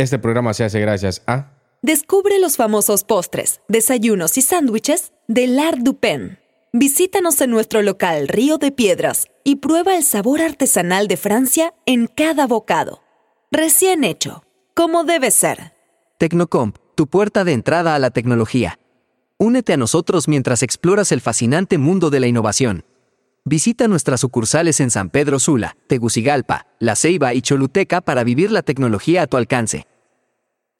Este programa se hace gracias a... Descubre los famosos postres, desayunos y sándwiches de L'Art du Pen. Visítanos en nuestro local Río de Piedras y prueba el sabor artesanal de Francia en cada bocado. Recién hecho, como debe ser. Tecnocomp, tu puerta de entrada a la tecnología. Únete a nosotros mientras exploras el fascinante mundo de la innovación. Visita nuestras sucursales en San Pedro Sula, Tegucigalpa, La Ceiba y Choluteca para vivir la tecnología a tu alcance.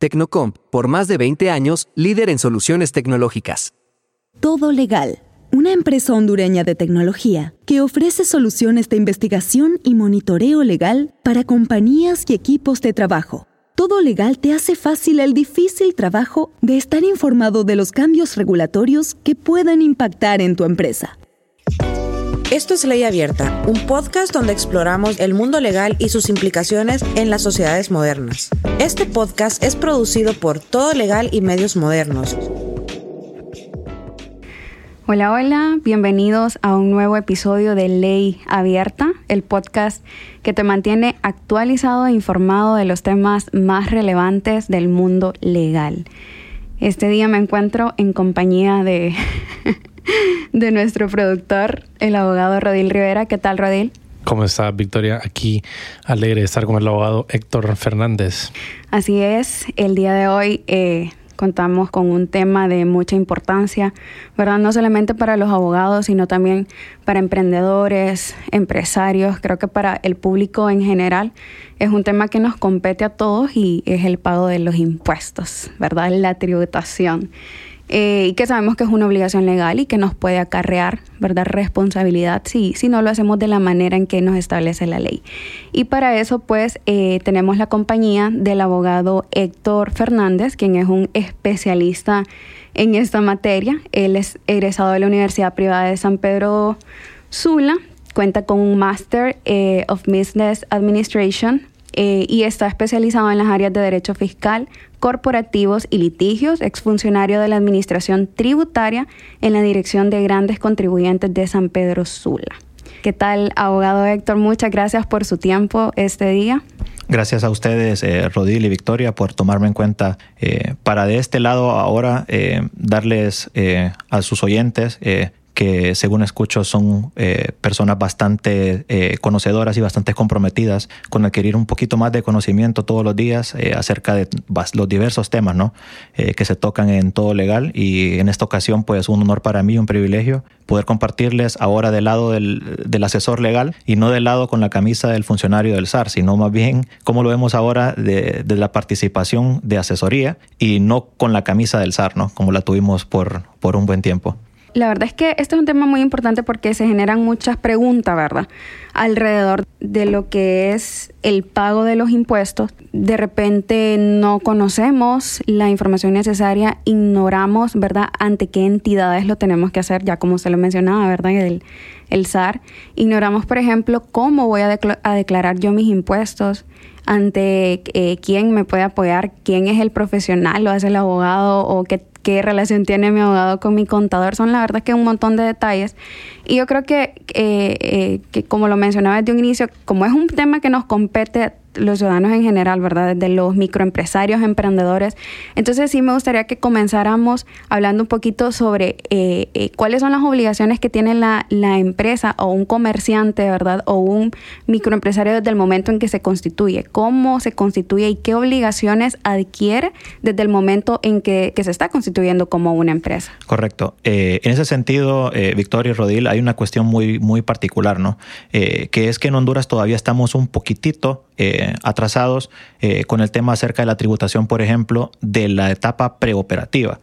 Tecnocomp, por más de 20 años, líder en soluciones tecnológicas. Todo Legal, una empresa hondureña de tecnología que ofrece soluciones de investigación y monitoreo legal para compañías y equipos de trabajo. Todo Legal te hace fácil el difícil trabajo de estar informado de los cambios regulatorios que pueden impactar en tu empresa. Esto es Ley Abierta, un podcast donde exploramos el mundo legal y sus implicaciones en las sociedades modernas. Este podcast es producido por Todo Legal y Medios Modernos. Hola, hola, bienvenidos a un nuevo episodio de Ley Abierta, el podcast que te mantiene actualizado e informado de los temas más relevantes del mundo legal. Este día me encuentro en compañía de de nuestro productor, el abogado Rodil Rivera. ¿Qué tal, Rodil? ¿Cómo estás, Victoria? Aquí alegre de estar con el abogado Héctor Fernández. Así es, el día de hoy eh, contamos con un tema de mucha importancia, ¿verdad? No solamente para los abogados, sino también para emprendedores, empresarios, creo que para el público en general. Es un tema que nos compete a todos y es el pago de los impuestos, ¿verdad? La tributación. Eh, y que sabemos que es una obligación legal y que nos puede acarrear ¿verdad? responsabilidad si, si no lo hacemos de la manera en que nos establece la ley. Y para eso pues eh, tenemos la compañía del abogado Héctor Fernández, quien es un especialista en esta materia. Él es egresado de la Universidad Privada de San Pedro Sula, cuenta con un Master eh, of Business Administration y está especializado en las áreas de derecho fiscal, corporativos y litigios, exfuncionario de la Administración Tributaria en la Dirección de Grandes Contribuyentes de San Pedro Sula. ¿Qué tal, abogado Héctor? Muchas gracias por su tiempo este día. Gracias a ustedes, eh, Rodil y Victoria, por tomarme en cuenta eh, para de este lado ahora eh, darles eh, a sus oyentes que según escucho son eh, personas bastante eh, conocedoras y bastante comprometidas con adquirir un poquito más de conocimiento todos los días eh, acerca de los diversos temas ¿no? que se tocan en todo legal y en esta ocasión pues un honor para mí, un privilegio poder compartirles ahora del lado del, asesor legal y no del lado con la camisa del funcionario del SAR, sino más bien como lo vemos ahora de, de la participación de asesoría y no con la camisa del SAR, ¿no? como la tuvimos por, por un buen tiempo. La verdad es que este es un tema muy importante porque se generan muchas preguntas, ¿verdad? Alrededor de lo que es el pago de los impuestos. De repente no conocemos la información necesaria, ignoramos, ¿verdad? Ante qué entidades lo tenemos que hacer, ya como se lo mencionaba, ¿verdad? El, el SAR. Ignoramos, por ejemplo, cómo voy a, a declarar yo mis impuestos, ante eh, quién me puede apoyar, quién es el profesional, lo hace el abogado o qué qué relación tiene mi abogado con mi contador. Son la verdad que un montón de detalles. Y yo creo que, eh, eh, que como lo mencionaba desde un inicio, como es un tema que nos compete los ciudadanos en general, ¿verdad? Desde los microempresarios, emprendedores. Entonces sí me gustaría que comenzáramos hablando un poquito sobre eh, eh, cuáles son las obligaciones que tiene la, la, empresa o un comerciante, ¿verdad? O un microempresario desde el momento en que se constituye. ¿Cómo se constituye y qué obligaciones adquiere desde el momento en que, que se está constituyendo como una empresa? Correcto. Eh, en ese sentido, Victoria y Rodil, hay una cuestión muy, muy particular, ¿no? que es que en Honduras todavía estamos un poquitito eh, atrasados eh, con el tema acerca de la tributación, por ejemplo, de la etapa preoperativa.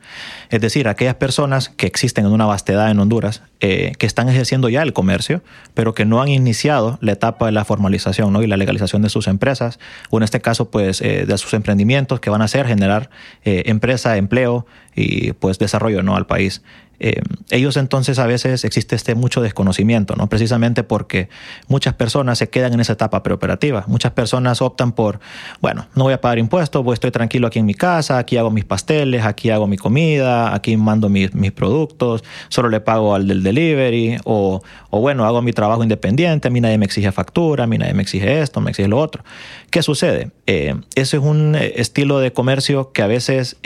Es decir, aquellas personas que existen en una vastedad en Honduras, eh, que están ejerciendo ya el comercio, pero que no han iniciado la etapa de la formalización ¿no? y la legalización de sus empresas, o en este caso, pues, de sus emprendimientos que van a hacer generar empresa, empleo y pues desarrollo ¿no? al país. Eh, ellos entonces a veces existe este mucho desconocimiento, ¿no? Precisamente porque muchas personas se quedan en esa etapa preoperativa. Muchas personas optan por, bueno, no voy a pagar impuestos, voy, estoy tranquilo aquí en mi casa, aquí hago mis pasteles, aquí hago mi comida, aquí mando mis, mis productos, solo le pago al del delivery, o, o, bueno, hago mi trabajo independiente, a mí nadie me exige factura, a mí nadie me exige esto, me exige lo otro. ¿Qué sucede? Eh, ese es un eh, estilo de comercio que a veces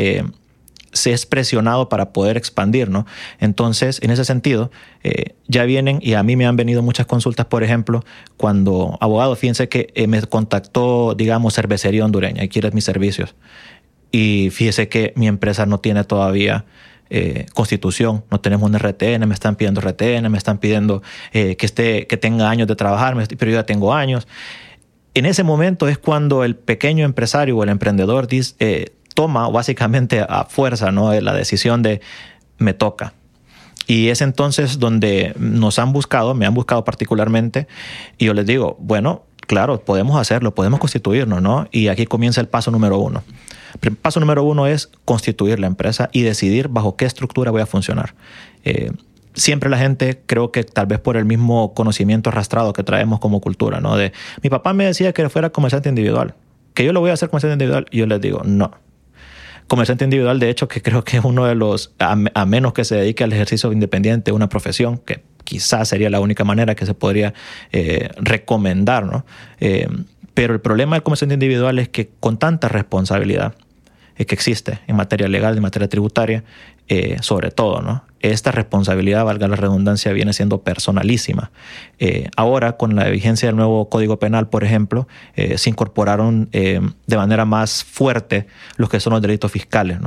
se es presionado para poder expandir, ¿no? Entonces, en ese sentido, eh, ya vienen y a mí me han venido muchas consultas, por ejemplo, cuando abogado, fíjense que eh, me contactó, digamos, cervecería hondureña y quiere mis servicios. Y fíjese que mi empresa no tiene todavía eh, constitución, no tenemos un RTN, me están pidiendo RTN, me están pidiendo que, esté, que tenga años de trabajar, pero yo ya tengo años. En ese momento es cuando el pequeño empresario o el emprendedor dice, toma básicamente a fuerza ¿no? la decisión de me toca. Y es entonces donde nos han buscado, me han buscado particularmente, y yo les digo, bueno, claro, podemos hacerlo, podemos constituirnos, ¿no? Y aquí comienza el paso número uno. Paso número uno es constituir la empresa y decidir bajo qué estructura voy a funcionar. Eh, siempre la gente, creo que tal vez por el mismo conocimiento arrastrado que traemos como cultura, ¿no? De mi papá me decía que fuera comerciante individual, que yo lo voy a hacer comerciante individual, y yo les digo, no, comerciante individual, de hecho, que creo que es uno de los, a, menos que se dedique al ejercicio independiente, una profesión, que quizás sería la única manera que se podría eh, recomendar, ¿no? Eh, pero el problema del comerciante individual es que con tanta responsabilidad eh, que existe en materia legal, en materia tributaria, sobre todo, ¿no? Esta responsabilidad, valga la redundancia, viene siendo personalísima. Eh, ahora, con la vigencia del nuevo Código Penal, por ejemplo, eh, se incorporaron eh, de manera más fuerte los que son los delitos fiscales.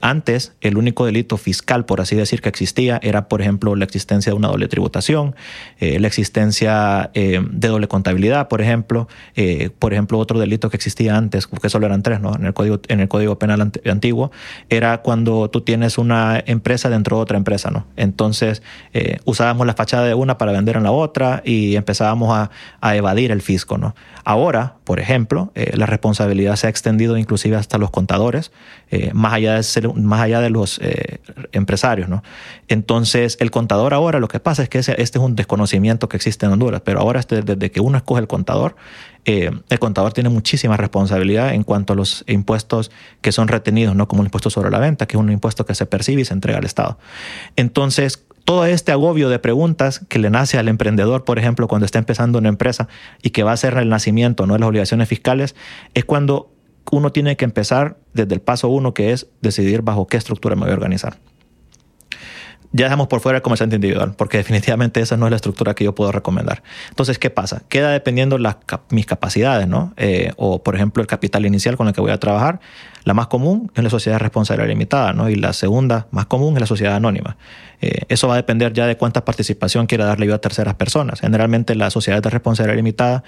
antes, el único delito fiscal, por así decir, que existía era, por ejemplo, la existencia de una doble tributación, la existencia de doble contabilidad, por ejemplo. por ejemplo, otro delito que existía antes, que solo eran tres, ¿no? En el Código, en el código Penal antiguo, era cuando tú tienes una empresa dentro de otra empresa, ¿no? Entonces eh, usábamos la fachada de una para vender en la otra y empezábamos a, evadir el fisco, ¿no? Ahora, por ejemplo, eh, la responsabilidad se ha extendido inclusive hasta los contadores, eh, más, allá de ser, más allá de los empresarios, ¿no? Entonces, el contador ahora lo que pasa es que este es un desconocimiento que existe en Honduras, pero ahora este, desde que uno escoge el contador, el contador tiene muchísima responsabilidad en cuanto a los impuestos que son retenidos, no como el impuesto sobre la venta, que es un impuesto que se percibe y se entrega al Estado. Entonces, todo este agobio de preguntas que le nace al emprendedor, por ejemplo, cuando está empezando una empresa y que va a ser el nacimiento ¿no? de las obligaciones fiscales, es cuando uno tiene que empezar desde el paso uno, que es decidir bajo qué estructura me voy a organizar ya dejamos por fuera el comerciante individual, porque definitivamente esa no es la estructura que yo puedo recomendar. Entonces, ¿qué pasa? Queda dependiendo las, mis capacidades, ¿no? Eh, o, por ejemplo, el capital inicial con el que voy a trabajar. La más común es la sociedad responsable limitada, ¿no? Y la segunda más común es la sociedad anónima. Eh, eso va a depender ya de cuánta participación quiera darle yo a terceras personas. Generalmente las sociedades de responsabilidad limitada,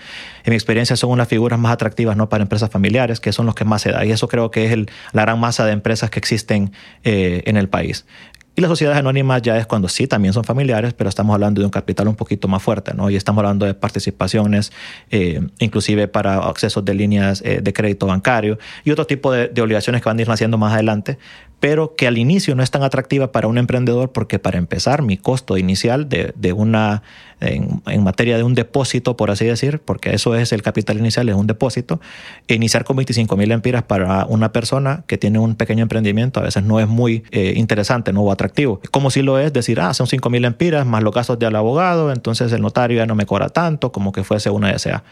en mi experiencia, son unas figuras más atractivas ¿no? para empresas familiares, que son los que más se da. Y eso creo que es la gran masa de empresas que existen eh, en el país. Y las sociedades anónimas ya es cuando sí, también son familiares, pero estamos hablando de un capital un poquito más fuerte, ¿no? Y estamos hablando de participaciones, eh, inclusive para accesos de líneas eh, de crédito bancario y otro tipo de, de, obligaciones que van a ir naciendo más adelante, pero que al inicio no es tan atractiva para un emprendedor porque para empezar mi costo inicial de, de una, en, materia de un depósito, por así decir, porque eso es el capital inicial, es un depósito, iniciar con 25 mil empiras para una persona que tiene un pequeño emprendimiento a veces no es muy eh, interesante, no o atractivo. Como si lo es decir, ah, son 5 mil empiras más los gastos del abogado, entonces el notario ya no me cobra tanto como que fuese una SA.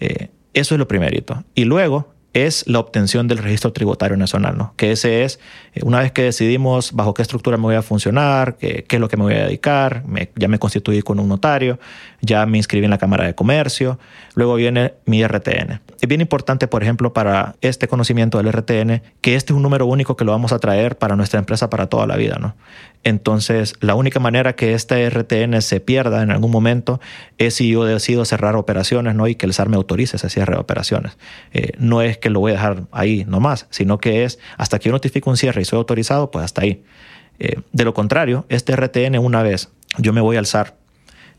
Eh, eso es lo primerito. Y luego, es la obtención del registro tributario nacional, ¿no? Que ese es, eh, una vez que decidimos bajo qué estructura me voy a funcionar, qué, qué es lo que me voy a dedicar, ya me constituí con un notario, ya me inscribí en la Cámara de Comercio, luego viene mi RTN. Es bien importante, por ejemplo, para este conocimiento del RTN, que este es un número único que lo vamos a traer para nuestra empresa para toda la vida, ¿no? Entonces, la única manera que este RTN se pierda en algún momento es si yo decido cerrar operaciones, ¿no? Y que el SAR me autorice ese cierre de operaciones. Eh, no es que lo voy a dejar ahí nomás, sino que es hasta que yo notifique un cierre y soy autorizado, pues hasta ahí. Eh, de lo contrario, este RTN una vez yo me voy al SAR,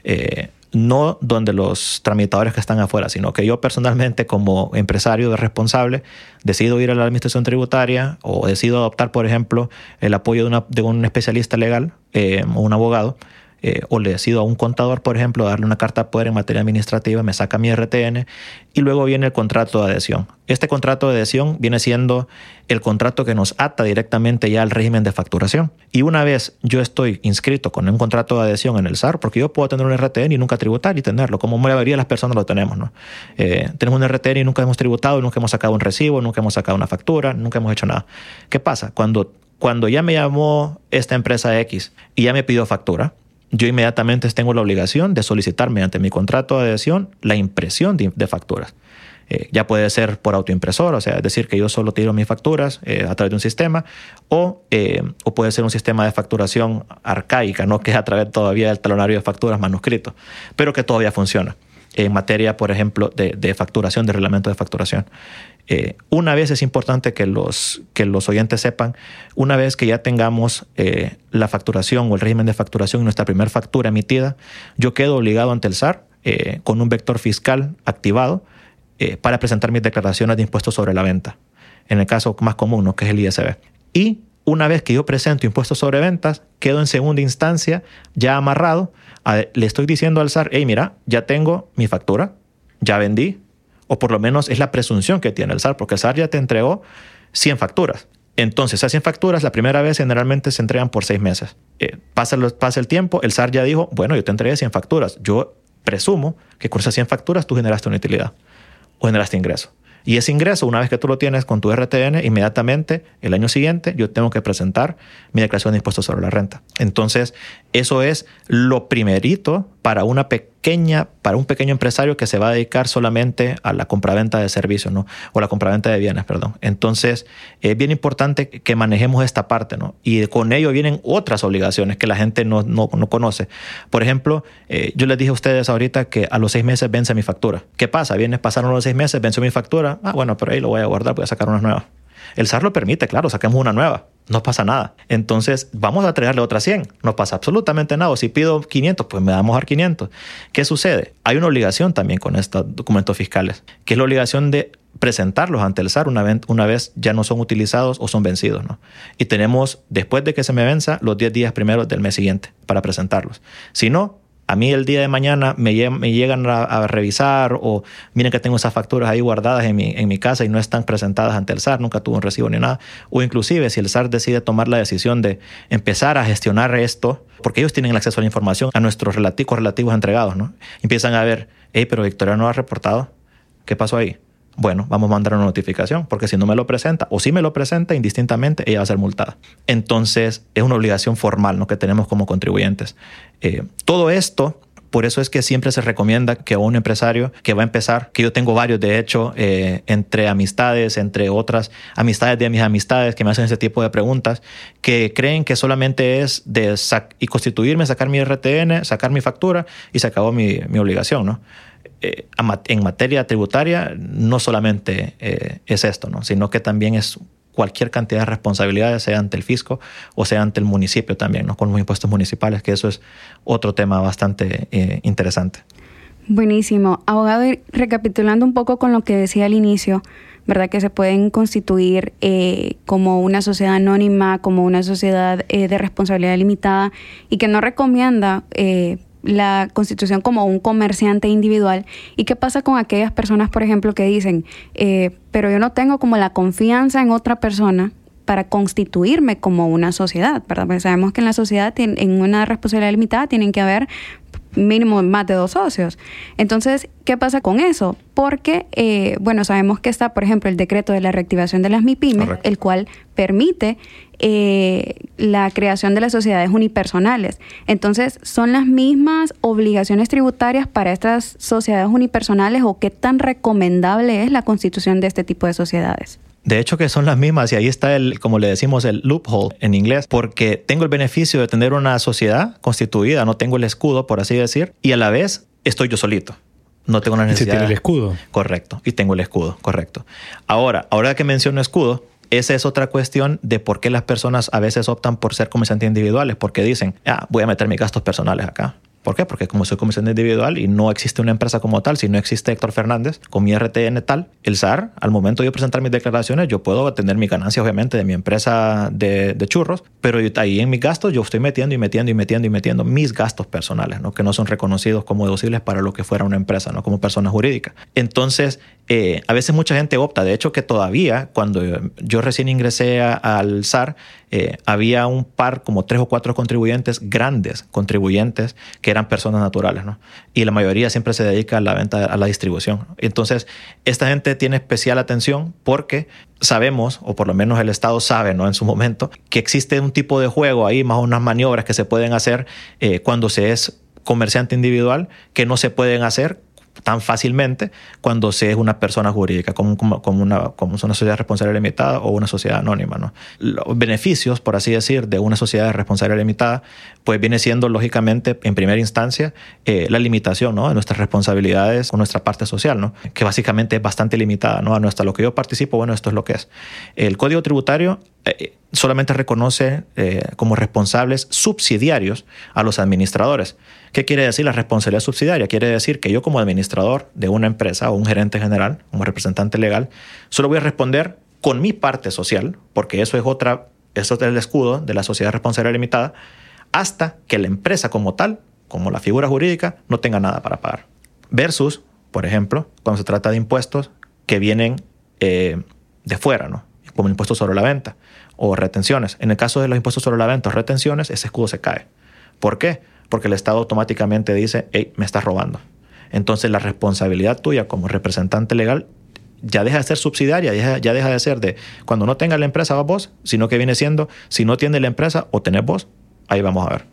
eh, no donde los tramitadores que están afuera, sino que yo personalmente como empresario responsable decido ir a la administración tributaria o decido adoptar, por ejemplo, el apoyo de, una, un especialista legal eh, o un abogado, eh, o le decido a un contador, por ejemplo, darle una carta de poder en materia administrativa, me saca mi RTN y luego viene el contrato de adhesión. Este contrato de adhesión viene siendo el contrato que nos ata directamente ya al régimen de facturación. Y una vez yo estoy inscrito con un contrato de adhesión en el SAR, porque yo puedo tener un RTN y nunca tributar y tenerlo, como la mayoría de las personas lo tenemos. ¿no? Eh, tenemos un RTN y nunca hemos tributado, nunca hemos sacado un recibo, nunca hemos sacado una factura, nunca hemos hecho nada. ¿Qué pasa? Cuando, cuando ya me llamó esta empresa X y ya me pidió factura, yo inmediatamente tengo la obligación de solicitar mediante mi contrato de adhesión la impresión de, facturas. Eh, ya puede ser por autoimpresor, o sea, es decir, que yo solo tiro mis facturas eh, a través de un sistema, o, eh, o, puede ser un sistema de facturación arcaica, ¿no? que es a través todavía del talonario de facturas manuscrito, pero que todavía funciona en materia, por ejemplo, de facturación, de reglamento de facturación. Eh, una vez es importante que los, que los oyentes sepan, una vez que ya tengamos eh, la facturación o el régimen de facturación y nuestra primera factura emitida, yo quedo obligado ante el SAR eh, con un vector fiscal activado para presentar mis declaraciones de impuestos sobre la venta, en el caso más común, que es el ISB. Y una vez que yo presento impuestos sobre ventas, quedo en segunda instancia ya amarrado. le estoy diciendo al SAR, hey, mira, ya tengo mi factura, ya vendí, o por lo menos es la presunción que tiene el SAR, porque el SAR ya te entregó 100 facturas. Entonces, esas 100 facturas la primera vez generalmente se entregan por seis meses. Eh, pasa, pasa el tiempo, el SAR ya dijo, bueno, yo te entregué 100 facturas. Yo presumo que con esas 100 facturas tú generaste una utilidad o generaste ingreso. Y ese ingreso, una vez que tú lo tienes con tu RTN, inmediatamente el año siguiente yo tengo que presentar mi declaración de impuestos sobre la renta. Entonces, eso es lo primerito para una pequeña, para un pequeño empresario que se va a dedicar solamente a la compraventa de servicios, ¿no? O la compraventa de bienes, perdón. Entonces, es bien importante que manejemos esta parte, ¿no? Y con ello vienen otras obligaciones que la gente no, no, no conoce. Por ejemplo, eh, yo les dije a ustedes ahorita que a los seis meses vence mi factura. ¿Qué pasa? Vienes, pasaron los seis meses, venció mi factura. Ah, bueno, pero ahí lo voy a guardar, voy a sacar unas nuevas. El SAR lo permite, claro, saquemos una nueva. No pasa nada. Entonces, vamos a entregarle otras 100. No pasa absolutamente nada. Si pido 500, pues me damos a dar 500. ¿Qué sucede? Hay una obligación también con estos documentos fiscales, que es la obligación de presentarlos ante el SAR una vez, una vez ya no son utilizados o son vencidos. ¿no? Y tenemos, después de que se me venza, los 10 días primeros del mes siguiente para presentarlos. Si no, a mí el día de mañana me, llegan a, revisar o miren que tengo esas facturas ahí guardadas en mi, en mi casa y no están presentadas ante el SAR, nunca tuve un recibo ni nada. O inclusive si el SAR decide tomar la decisión de empezar a gestionar esto, porque ellos tienen el acceso a la información, a nuestros relativos entregados, ¿no? Empiezan a ver, hey, pero Victoria no ha reportado. ¿Qué pasó ahí? Bueno, vamos a mandar una notificación, porque si no me lo presenta o si me lo presenta indistintamente, ella va a ser multada. Entonces, es una obligación formal ¿no? que tenemos como contribuyentes. Eh, todo esto por eso es que siempre se recomienda que un empresario que va a empezar, que yo tengo varios de hecho, eh, entre amistades, entre otras amistades de mis amistades que me hacen ese tipo de preguntas, que creen que solamente es de y constituirme, sacar mi RTN, sacar mi factura y se acabó mi, mi obligación, ¿no? Eh, en materia tributaria no solamente eh, es esto, ¿no? sino que también es cualquier cantidad de responsabilidades, sea ante el fisco o sea ante el municipio también, ¿no? con los impuestos municipales, que eso es otro tema bastante eh, interesante. Buenísimo. Abogado, recapitulando un poco con lo que decía al inicio, ¿verdad? Que se pueden constituir como una sociedad anónima, como una sociedad de responsabilidad limitada y que no recomienda la constitución como un comerciante individual. ¿Y qué pasa con aquellas personas, por ejemplo, que dicen, eh, pero yo no tengo como la confianza en otra persona para constituirme como una sociedad, ¿verdad? Porque sabemos que en la sociedad, en una responsabilidad limitada, tienen que haber mínimo más de dos socios. Entonces, ¿qué pasa con eso? Porque, eh, bueno, sabemos que está, por ejemplo, el decreto de la reactivación de las MIPIMES, el cual permite eh, la creación de las sociedades unipersonales. Entonces, ¿son las mismas obligaciones tributarias para estas sociedades unipersonales o qué tan recomendable es la constitución de este tipo de sociedades? De hecho que son las mismas y ahí está el, como le decimos, el loophole en inglés, porque tengo el beneficio de tener una sociedad constituida, no tengo el escudo, por así decir, y a la vez estoy yo solito. No tengo la necesidad. tiene el escudo. Correcto, y tengo el escudo, correcto. Ahora, ahora que menciono escudo, esa es otra cuestión de por qué las personas a veces optan por ser comerciantes individuales, porque dicen, ah, voy a meter mis gastos personales acá ¿Por qué? Porque como soy comisión individual y no existe una empresa como tal, si no existe Héctor Fernández con mi RTN tal, el SAR, al momento de yo presentar mis declaraciones, yo puedo tener mi ganancia, obviamente, de mi empresa de, churros, pero ahí en mis gastos yo estoy metiendo y metiendo y metiendo y metiendo mis gastos personales, ¿no? que no son reconocidos como deducibles para lo que fuera una empresa, no como persona jurídica. Entonces, eh, a veces mucha gente opta, de hecho que todavía cuando yo recién ingresé al SAR, eh, había un par, como tres o cuatro contribuyentes, grandes contribuyentes, que eran personas naturales, ¿no? Y la mayoría siempre se dedica a la venta, a la distribución. Entonces, esta gente tiene especial atención porque sabemos, o por lo menos el Estado sabe, ¿no? En su momento, que existe un tipo de juego ahí, más unas maniobras que se pueden hacer eh, cuando se es comerciante individual que no se pueden hacer tan fácilmente cuando se es una persona jurídica, como, una, como una sociedad responsable limitada o una sociedad anónima. ¿no? Los beneficios, por así decir, de una sociedad responsable limitada, pues viene siendo lógicamente, en primera instancia, eh, la limitación ¿no? de nuestras responsabilidades con nuestra parte social, ¿no? que básicamente es bastante limitada. ¿no? A nuestra, lo que yo participo, bueno, esto es lo que es. El Código Tributario solamente reconoce eh, como responsables subsidiarios a los administradores. ¿Qué quiere decir la responsabilidad subsidiaria? Quiere decir que yo como administrador de una empresa o un gerente general, como representante legal, solo voy a responder con mi parte social, porque eso es otra, eso es el escudo de la sociedad responsable limitada, hasta que la empresa como tal, como la figura jurídica, no tenga nada para pagar. Versus, por ejemplo, cuando se trata de impuestos que vienen eh, de fuera, ¿no? Como impuestos sobre la venta o retenciones. En el caso de los impuestos sobre la venta o retenciones, ese escudo se cae. ¿Por qué? porque el Estado automáticamente dice, hey, me estás robando. Entonces la responsabilidad tuya como representante legal ya deja de ser subsidiaria, ya, deja de ser de cuando no tenga la empresa va vos, sino que viene siendo, si no tiene la empresa o tenés vos, ahí vamos a ver.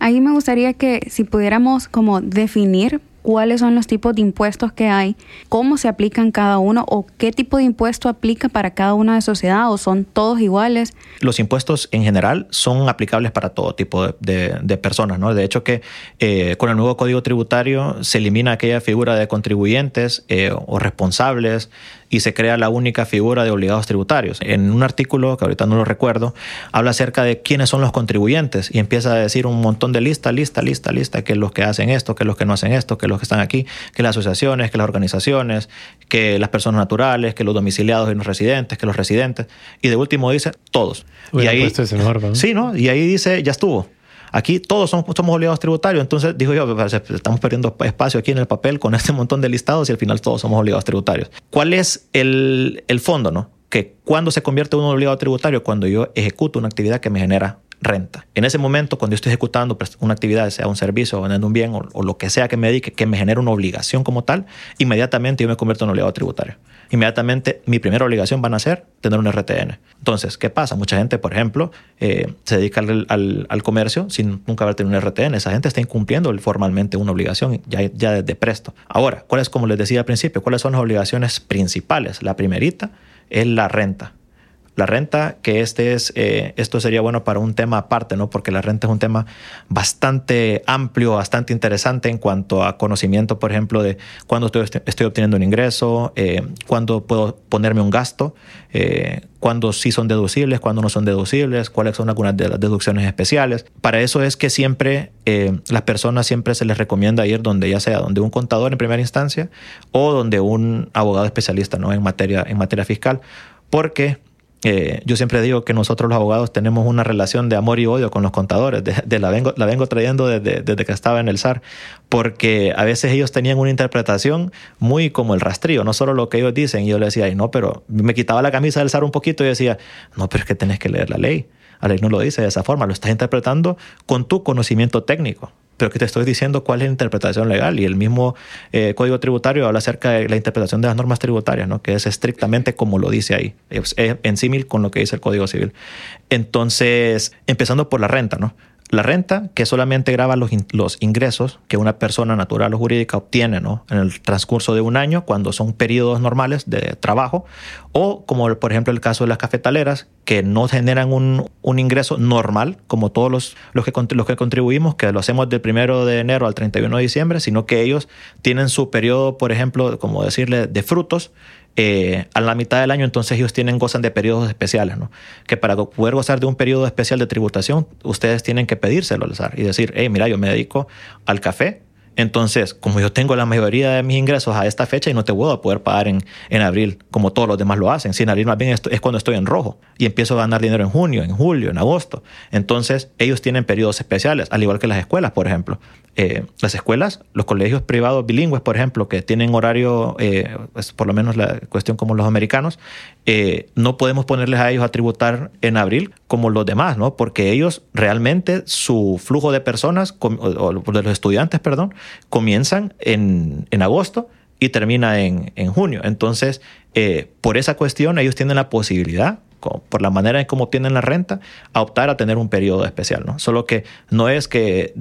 Ahí me gustaría que si pudiéramos como definir cuáles son los tipos de impuestos que hay, cómo se aplican cada uno o qué tipo de impuesto aplica para cada una de sociedad o son todos iguales. Los impuestos en general son aplicables para todo tipo de, personas. ¿no? De hecho que eh, con el nuevo código tributario se elimina aquella figura de contribuyentes eh, o responsables y se crea la única figura de obligados tributarios. En un artículo, que ahorita no lo recuerdo, habla acerca de quiénes son los contribuyentes y empieza a decir un montón de lista, lista, lista, lista, que los que hacen esto, que los que no hacen esto, que los que están aquí, que las asociaciones, que las organizaciones, que las personas naturales, que los domiciliados y los residentes, que los residentes. Y de último dice todos. y ahí, pues, es Sí, ¿no? Y ahí dice, ya estuvo. Aquí todos somos, obligados tributarios, entonces digo yo, estamos perdiendo espacio aquí en el papel con este montón de listados y al final todos somos obligados tributarios. ¿Cuál es el, el fondo, no? Que cuando se convierte uno en obligado tributario, cuando yo ejecuto una actividad que me genera renta. En ese momento, cuando yo estoy ejecutando pues, una actividad, sea un servicio vendiendo un bien o, lo que sea que me dedique, que me genere una obligación como tal, inmediatamente yo me convierto en obligado tributario. Inmediatamente mi primera obligación van a ser tener un RTN. Entonces, ¿qué pasa? Mucha gente, por ejemplo, eh, se dedica al, al, comercio sin nunca haber tenido un RTN. Esa gente está incumpliendo formalmente una obligación ya, ya desde presto. Ahora, ¿cuáles, como les decía al principio, cuáles son las obligaciones principales? La primerita es la renta la renta, que este es, eh, esto sería bueno para un tema aparte, ¿no? Porque la renta es un tema bastante amplio, bastante interesante en cuanto a conocimiento, por ejemplo, de cuándo estoy, obteniendo un ingreso, eh, cuándo puedo ponerme un gasto, eh, cuándo sí son deducibles, cuándo no son deducibles, cuáles son algunas de las deducciones especiales. Para eso es que siempre las personas siempre se les recomienda ir donde ya sea donde un contador en primera instancia o donde un abogado especialista, ¿no? En materia, en materia fiscal, porque eh, yo siempre digo que nosotros los abogados tenemos una relación de amor y odio con los contadores. De, la, vengo, la vengo trayendo desde, desde, que estaba en el SAR, porque a veces ellos tenían una interpretación muy como el rastrillo, no solo lo que ellos dicen. Y yo le decía, no, pero me quitaba la camisa del SAR un poquito y decía, no, pero es que tenés que leer la ley. La ley no lo dice de esa forma, lo estás interpretando con tu conocimiento técnico pero que te estoy diciendo cuál es la interpretación legal y el mismo eh, código tributario habla acerca de la interpretación de las normas tributarias, ¿no? que es estrictamente como lo dice ahí, es, en símil con lo que dice el código civil. Entonces, empezando por la renta, ¿no? La renta, que solamente graba los, los, ingresos que una persona natural o jurídica obtiene ¿no? en el transcurso de un año, cuando son periodos normales de trabajo, o como por ejemplo el caso de las cafetaleras, que no generan un, un ingreso normal, como todos los, los, que, los que contribuimos, que lo hacemos del primero de enero al 31 de diciembre, sino que ellos tienen su periodo, por ejemplo, como decirle, de frutos eh, a la mitad del año, entonces ellos tienen, gozan de periodos especiales, ¿no? Que para poder gozar de un periodo especial de tributación, ustedes tienen que pedírselo al SAR y decir, hey, mira, yo me dedico al café, entonces, como yo tengo la mayoría de mis ingresos a esta fecha y no te puedo poder pagar en, en abril como todos los demás lo hacen, si en abril más bien es cuando estoy en rojo y empiezo a ganar dinero en junio, en julio, en agosto. Entonces, ellos tienen periodos especiales, al igual que las escuelas, por ejemplo. Eh, las escuelas, los colegios privados bilingües, por ejemplo, que tienen horario, eh, por lo menos la cuestión como los americanos, eh, no podemos ponerles a ellos a tributar en abril como los demás, ¿no? Porque ellos realmente su flujo de personas, o de los estudiantes, perdón, comienzan en, en agosto y termina en, en junio. Entonces, por esa cuestión, ellos tienen la posibilidad por la manera en cómo obtienen la renta, optar a tener un periodo especial, ¿no? Solo que no es que,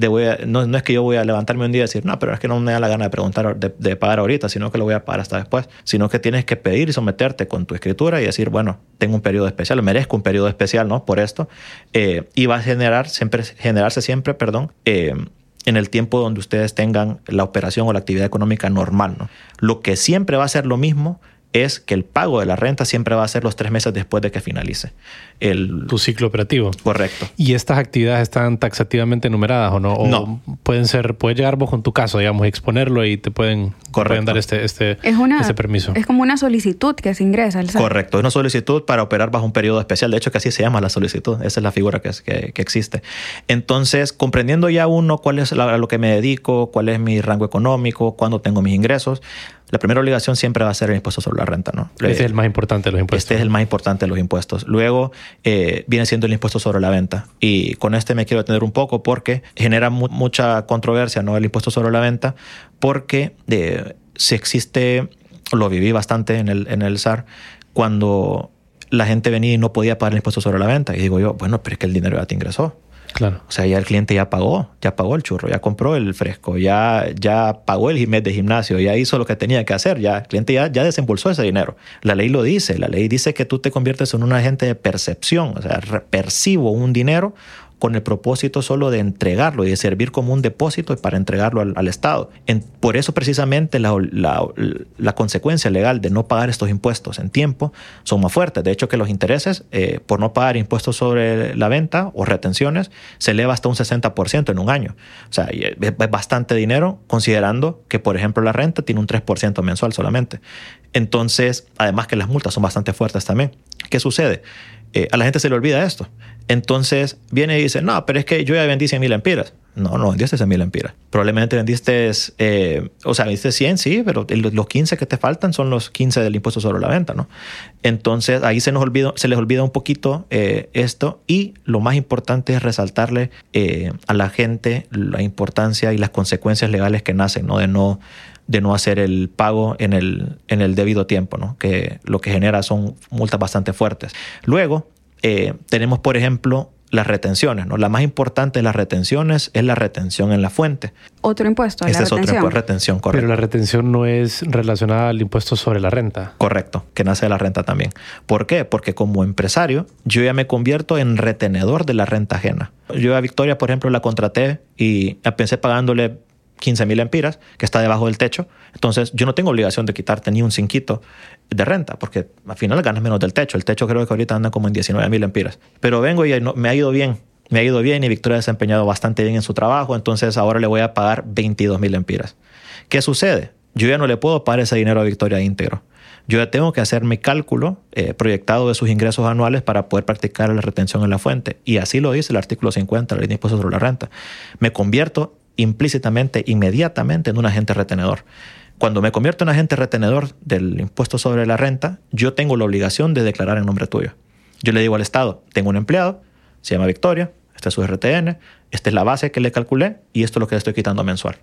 no, no, es que yo voy a levantarme un día y decir, no, pero es que no me da la gana de preguntar, de, pagar ahorita, sino que lo voy a pagar hasta después, sino que tienes que pedir y someterte con tu escritura y decir, bueno, tengo un periodo especial, merezco un periodo especial, ¿no? Por esto, eh, y va a generar siempre, generarse siempre, perdón, eh, en el tiempo donde ustedes tengan la operación o la actividad económica normal. ¿no? Lo que siempre va a ser lo mismo es que el pago de la renta siempre va a ser los tres meses después de que finalice. El, tu ciclo operativo. Correcto. ¿Y estas actividades están taxativamente numeradas o no? no. Pueden ser, puedes llegar vos con tu caso, digamos, y exponerlo y te pueden, dar este, este, este, permiso. Es como una solicitud que se ingresa al Correcto, es una solicitud para operar bajo un periodo especial. De hecho, que así se llama la solicitud. Esa es la figura que, que, existe. Entonces, comprendiendo ya uno cuál es a lo que me dedico, cuál es mi rango económico, cuándo tengo mis ingresos, la primera obligación siempre va a ser el impuesto sobre la renta, ¿no? Este es el más importante de los impuestos. Este es el más importante de los impuestos. Luego eh, viene siendo el impuesto sobre la venta. Y con este me quiero detener un poco porque genera mucha controversia, ¿no? El impuesto sobre la venta, porque eh, si existe, lo viví bastante en el, en el SAR, cuando la gente venía y no podía pagar el impuesto sobre la venta. Y digo yo, bueno, pero es que el dinero ya te ingresó. Claro. O sea, ya el cliente ya pagó, ya pagó el churro, ya compró el fresco, ya, ya pagó el mes de gimnasio, ya hizo lo que tenía que hacer, ya el cliente ya, ya desembolsó ese dinero. La ley lo dice, la ley dice que tú te conviertes en un agente de percepción, o sea, percibo un dinero con el propósito solo de entregarlo y de servir como un depósito para entregarlo al, Estado. por eso precisamente la, la, consecuencia legal de no pagar estos impuestos en tiempo son más fuertes. De hecho, que los intereses eh, por no pagar impuestos sobre la venta o retenciones se eleva hasta un 60% en un año. O sea, es bastante dinero considerando que, por ejemplo, la renta tiene un 3% mensual solamente. Entonces, además que las multas son bastante fuertes también. ¿Qué sucede? Eh, a la gente se le olvida esto. Entonces viene y dice, no, pero es que yo ya vendí 100 mil empiras. No, no vendiste 100 mil empiras. Probablemente vendiste, eh, o sea, vendiste 100, sí, pero los 15 que te faltan son los 15 del impuesto sobre la venta, ¿no? Entonces ahí se, nos olvida, se les olvida un poquito eh, esto y lo más importante es resaltarle a la gente la importancia y las consecuencias legales que nacen, ¿no? De no de no hacer el pago en el, en el debido tiempo, ¿no? que lo que genera son multas bastante fuertes. Luego, eh, tenemos, por ejemplo, las retenciones. ¿no? La más importante de las retenciones es la retención en la fuente. Otro impuesto. Este es otro impuesto, retención, correcto. Pero la retención no es relacionada al impuesto sobre la renta. Correcto, que nace de la renta también. ¿Por qué? Porque como empresario, yo ya me convierto en retenedor de la renta ajena. Yo a Victoria, por ejemplo, la contraté y pensé pagándole 15 mil empiras, que está debajo del techo. Entonces, yo no tengo obligación de quitarte ni un cinquito de renta, porque al final ganas menos del techo. El techo creo que ahorita anda como en 19 mil empiras. Pero vengo y me ha ido bien. Me ha ido bien y Victoria ha desempeñado bastante bien en su trabajo. Entonces, ahora le voy a pagar 22 mil empiras. ¿Qué sucede? Yo ya no le puedo pagar ese dinero a Victoria íntegro. Yo ya tengo que hacer mi cálculo eh, proyectado de sus ingresos anuales para poder practicar la retención en la fuente. Y así lo dice el artículo 50 de la ley de sobre la renta. Me convierto implícitamente, inmediatamente en un agente retenedor. Cuando me convierto en agente retenedor del impuesto sobre la renta, yo tengo la obligación de declarar en nombre tuyo. Yo le digo al Estado, tengo un empleado, se llama Victoria, este es su RTN, esta es la base que le calculé y esto es lo que le estoy quitando mensual.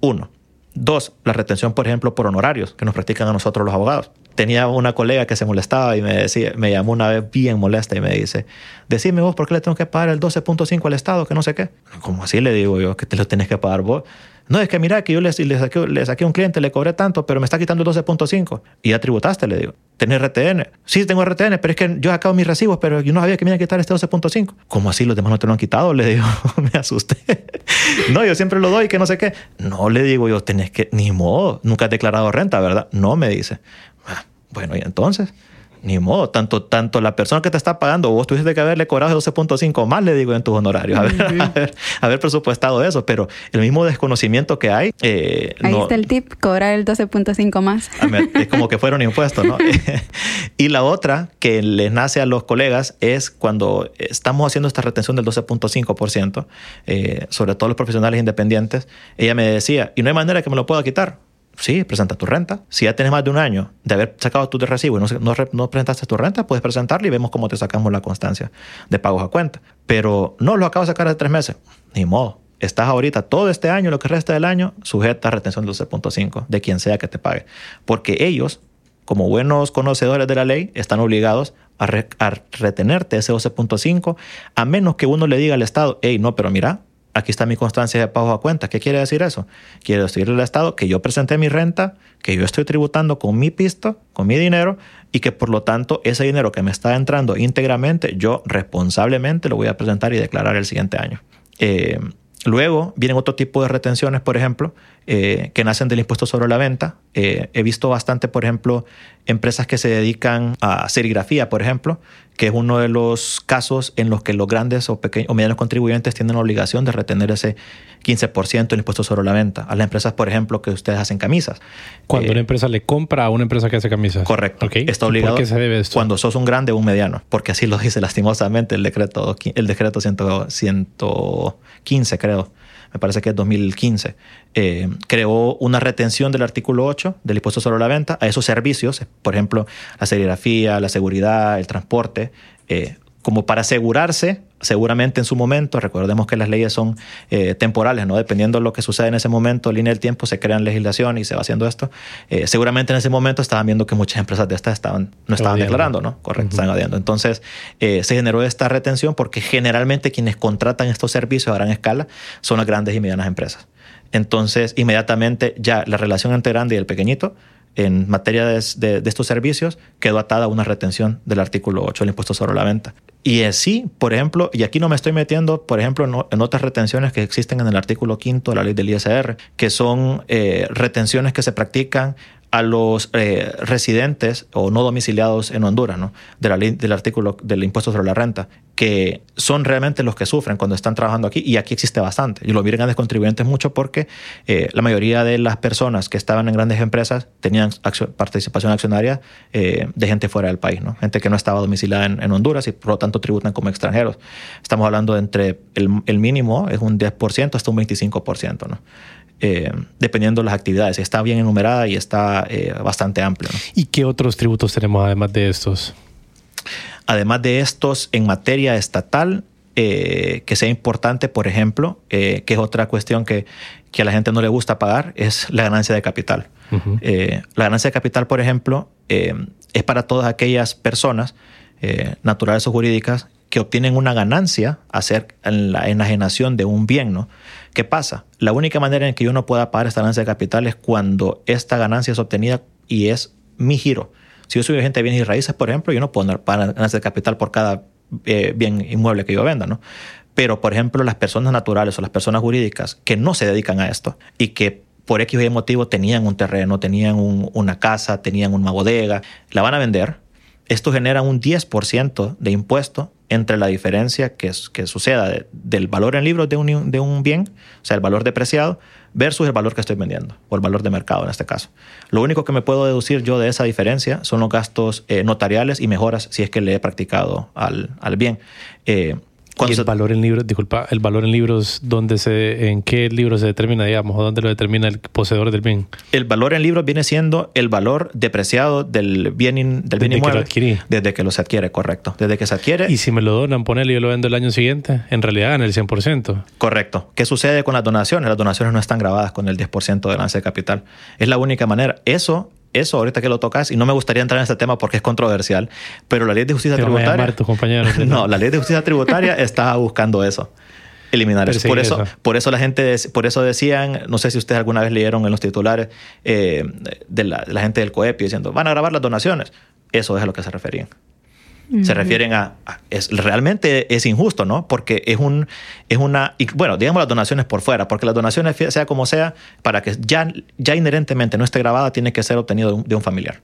Uno. Dos, la retención, por ejemplo, por honorarios que nos practican a nosotros los abogados. Tenía una colega que se molestaba y me decía, me llamó una vez bien molesta y me dice, decime vos por qué le tengo que pagar el 12.5 al Estado, que no sé qué. Como así le digo yo, que te lo tenés que pagar vos. No, es que mira que yo le, saqué, le saqué a un cliente, le cobré tanto, pero me está quitando el 12.5. Y ya tributaste, le digo. ¿Tenés RTN? Sí, tengo RTN, pero es que yo acabo mis recibos, pero yo no sabía que me iban a quitar este 12.5. ¿Cómo así los demás no te lo han quitado? Le digo, me asusté. no, yo siempre lo doy, que no sé qué. No, le digo yo, tenés que, ni modo, nunca has declarado renta, ¿verdad? No, me dice. Bueno, y entonces, ni modo, tanto, tanto la persona que te está pagando, vos tuviste que haberle cobrado 12.5 más, le digo, en tus honorarios, haber, presupuestado eso, pero el mismo desconocimiento que hay. Eh, Ahí está el tip, cobrar el 12.5 más. Es como que fuera un impuesto, ¿no? y la otra que les nace a los colegas es cuando estamos haciendo esta retención del 12.5%, eh, sobre todo los profesionales independientes, ella me decía, y no hay manera que me lo pueda quitar Sí, presenta tu renta. Si ya tienes más de un año de haber sacado tu recibo y no, no, presentaste tu renta, puedes presentarla y vemos cómo te sacamos la constancia de pagos a cuenta. Pero no lo acabo de sacar de tres meses. Ni modo. Estás ahorita todo este año, lo que resta del año, sujeta a retención del 12.5 de quien sea que te pague. Porque ellos, como buenos conocedores de la ley, están obligados a, a retenerte ese 12.5 a menos que uno le diga al Estado, hey, no, pero mira, aquí está mi constancia de pago a cuenta. ¿Qué quiere decir eso? Quiere decirle al Estado que yo presenté mi renta, que yo estoy tributando con mi pisto, con mi dinero, y que por lo tanto ese dinero que me está entrando íntegramente, yo responsablemente lo voy a presentar y declarar el siguiente año. Eh, luego vienen otro tipo de retenciones, por ejemplo, eh, que nacen del impuesto sobre la venta. Eh, he visto bastante, por ejemplo, empresas que se dedican a serigrafía, por ejemplo, que es uno de los casos en los que los grandes o, pequeños, o medianos contribuyentes tienen la obligación de retener ese 15% del impuesto sobre la venta. A las empresas, por ejemplo, que ustedes hacen camisas. Cuando una eh, empresa le compra a una empresa que hace camisas. Correcto. Está obligado. ¿Por qué se debe esto? Cuando sos un grande o un mediano, porque así lo dice lastimosamente el decreto, el decreto 115, creo me parece que es 2015, eh, creó una retención del artículo 8 del impuesto sobre la venta a esos servicios, por ejemplo, la serigrafía, la seguridad, el transporte, eh, como para asegurarse, seguramente en su momento, recordemos que las leyes son eh, temporales, ¿no? Dependiendo de lo que sucede en ese momento, línea del tiempo, se crean legislación y se va haciendo esto. Eh, seguramente en ese momento estaban viendo que muchas empresas de estas estaban, no estaban declarando, ¿no? Correcto, estaban. Entonces, eh, se generó esta retención porque generalmente quienes contratan estos servicios a gran escala son las grandes y medianas empresas. Entonces, inmediatamente ya la relación entre grande y el pequeño en materia de, estos servicios quedó atada una retención del artículo 8 del impuesto sobre la venta. Y así, por ejemplo, y aquí no me estoy metiendo, por ejemplo, en, otras retenciones que existen en el artículo 5 de la ley del ISR, que son eh, retenciones que se practican a los eh, residentes o no domiciliados en Honduras, ¿no? De la ley, del artículo del impuesto sobre la renta, que son realmente los que sufren cuando están trabajando aquí, y aquí existe bastante. Y lo miren grandes contribuyentes mucho porque eh, la mayoría de las personas que estaban en grandes empresas tenían participación accionaria eh, de gente fuera del país, ¿no? Gente que no estaba domiciliada en, Honduras y por lo tanto tributan como extranjeros. Estamos hablando de entre el, el mínimo es un 10% hasta un 25%, ¿no? Eh, dependiendo de las actividades. Está bien enumerada y está eh, bastante amplio. ¿Y qué otros tributos tenemos además de estos? Además de estos, en materia estatal, eh, que sea importante, por ejemplo, que es otra cuestión que, que, a la gente no le gusta pagar, es la ganancia de capital. la ganancia de capital, por ejemplo, es para todas aquellas personas, naturales o jurídicas, que obtienen una ganancia hacer en la enajenación de un bien, ¿no? ¿Qué pasa? La única manera en que yo no pueda pagar esta ganancia de capital es cuando esta ganancia es obtenida y es mi giro. Si yo soy agente de bienes y raíces, por ejemplo, yo no puedo pagar ganancia de capital por cada eh, bien inmueble que yo venda, ¿no? Pero, por ejemplo, las personas naturales o las personas jurídicas que no se dedican a esto y que por X o Y motivo tenían un terreno, tenían una casa, tenían una bodega, la van a vender. Esto genera un 10% de impuesto entre la diferencia que, que suceda del valor en libros de un, de un bien, o sea, el valor depreciado, versus el valor que estoy vendiendo, o el valor de mercado en este caso. Lo único que me puedo deducir yo de esa diferencia son los gastos eh, notariales y mejoras si es que le he practicado al, al bien. Eh, ¿Y el valor en libros, disculpa, el valor en libros, ¿dónde se, en qué libro se determina, digamos, o dónde lo determina el poseedor del bien? El valor en libros viene siendo el valor depreciado del bien, del bien inmueble. Que desde que lo se adquiere, correcto. Desde que se adquiere. Y si me lo donan, ponele y yo lo vendo el año siguiente, en realidad gana el 100%. Correcto. ¿Qué sucede con las donaciones? Las donaciones no están grabadas con el 10% de lance de capital. Es la única manera. Eso eso ahorita que lo tocas, y no me gustaría entrar en este tema porque es controversial, pero la ley de justicia tributaria. no, la ley de justicia tributaria está buscando eso. Eliminar eso. Por eso, por eso la gente, por eso decían, no sé si ustedes alguna vez leyeron en los titulares eh, de, la, de, la, gente del COEPI diciendo, van a grabar las donaciones. Eso es a lo que se referían. Se refieren a, es, realmente es injusto, ¿no? Porque es un, es una, y bueno, digamos las donaciones por fuera, porque las donaciones, sea como sea, para que ya, ya inherentemente no esté grabada, tiene que ser obtenido de un, familiar.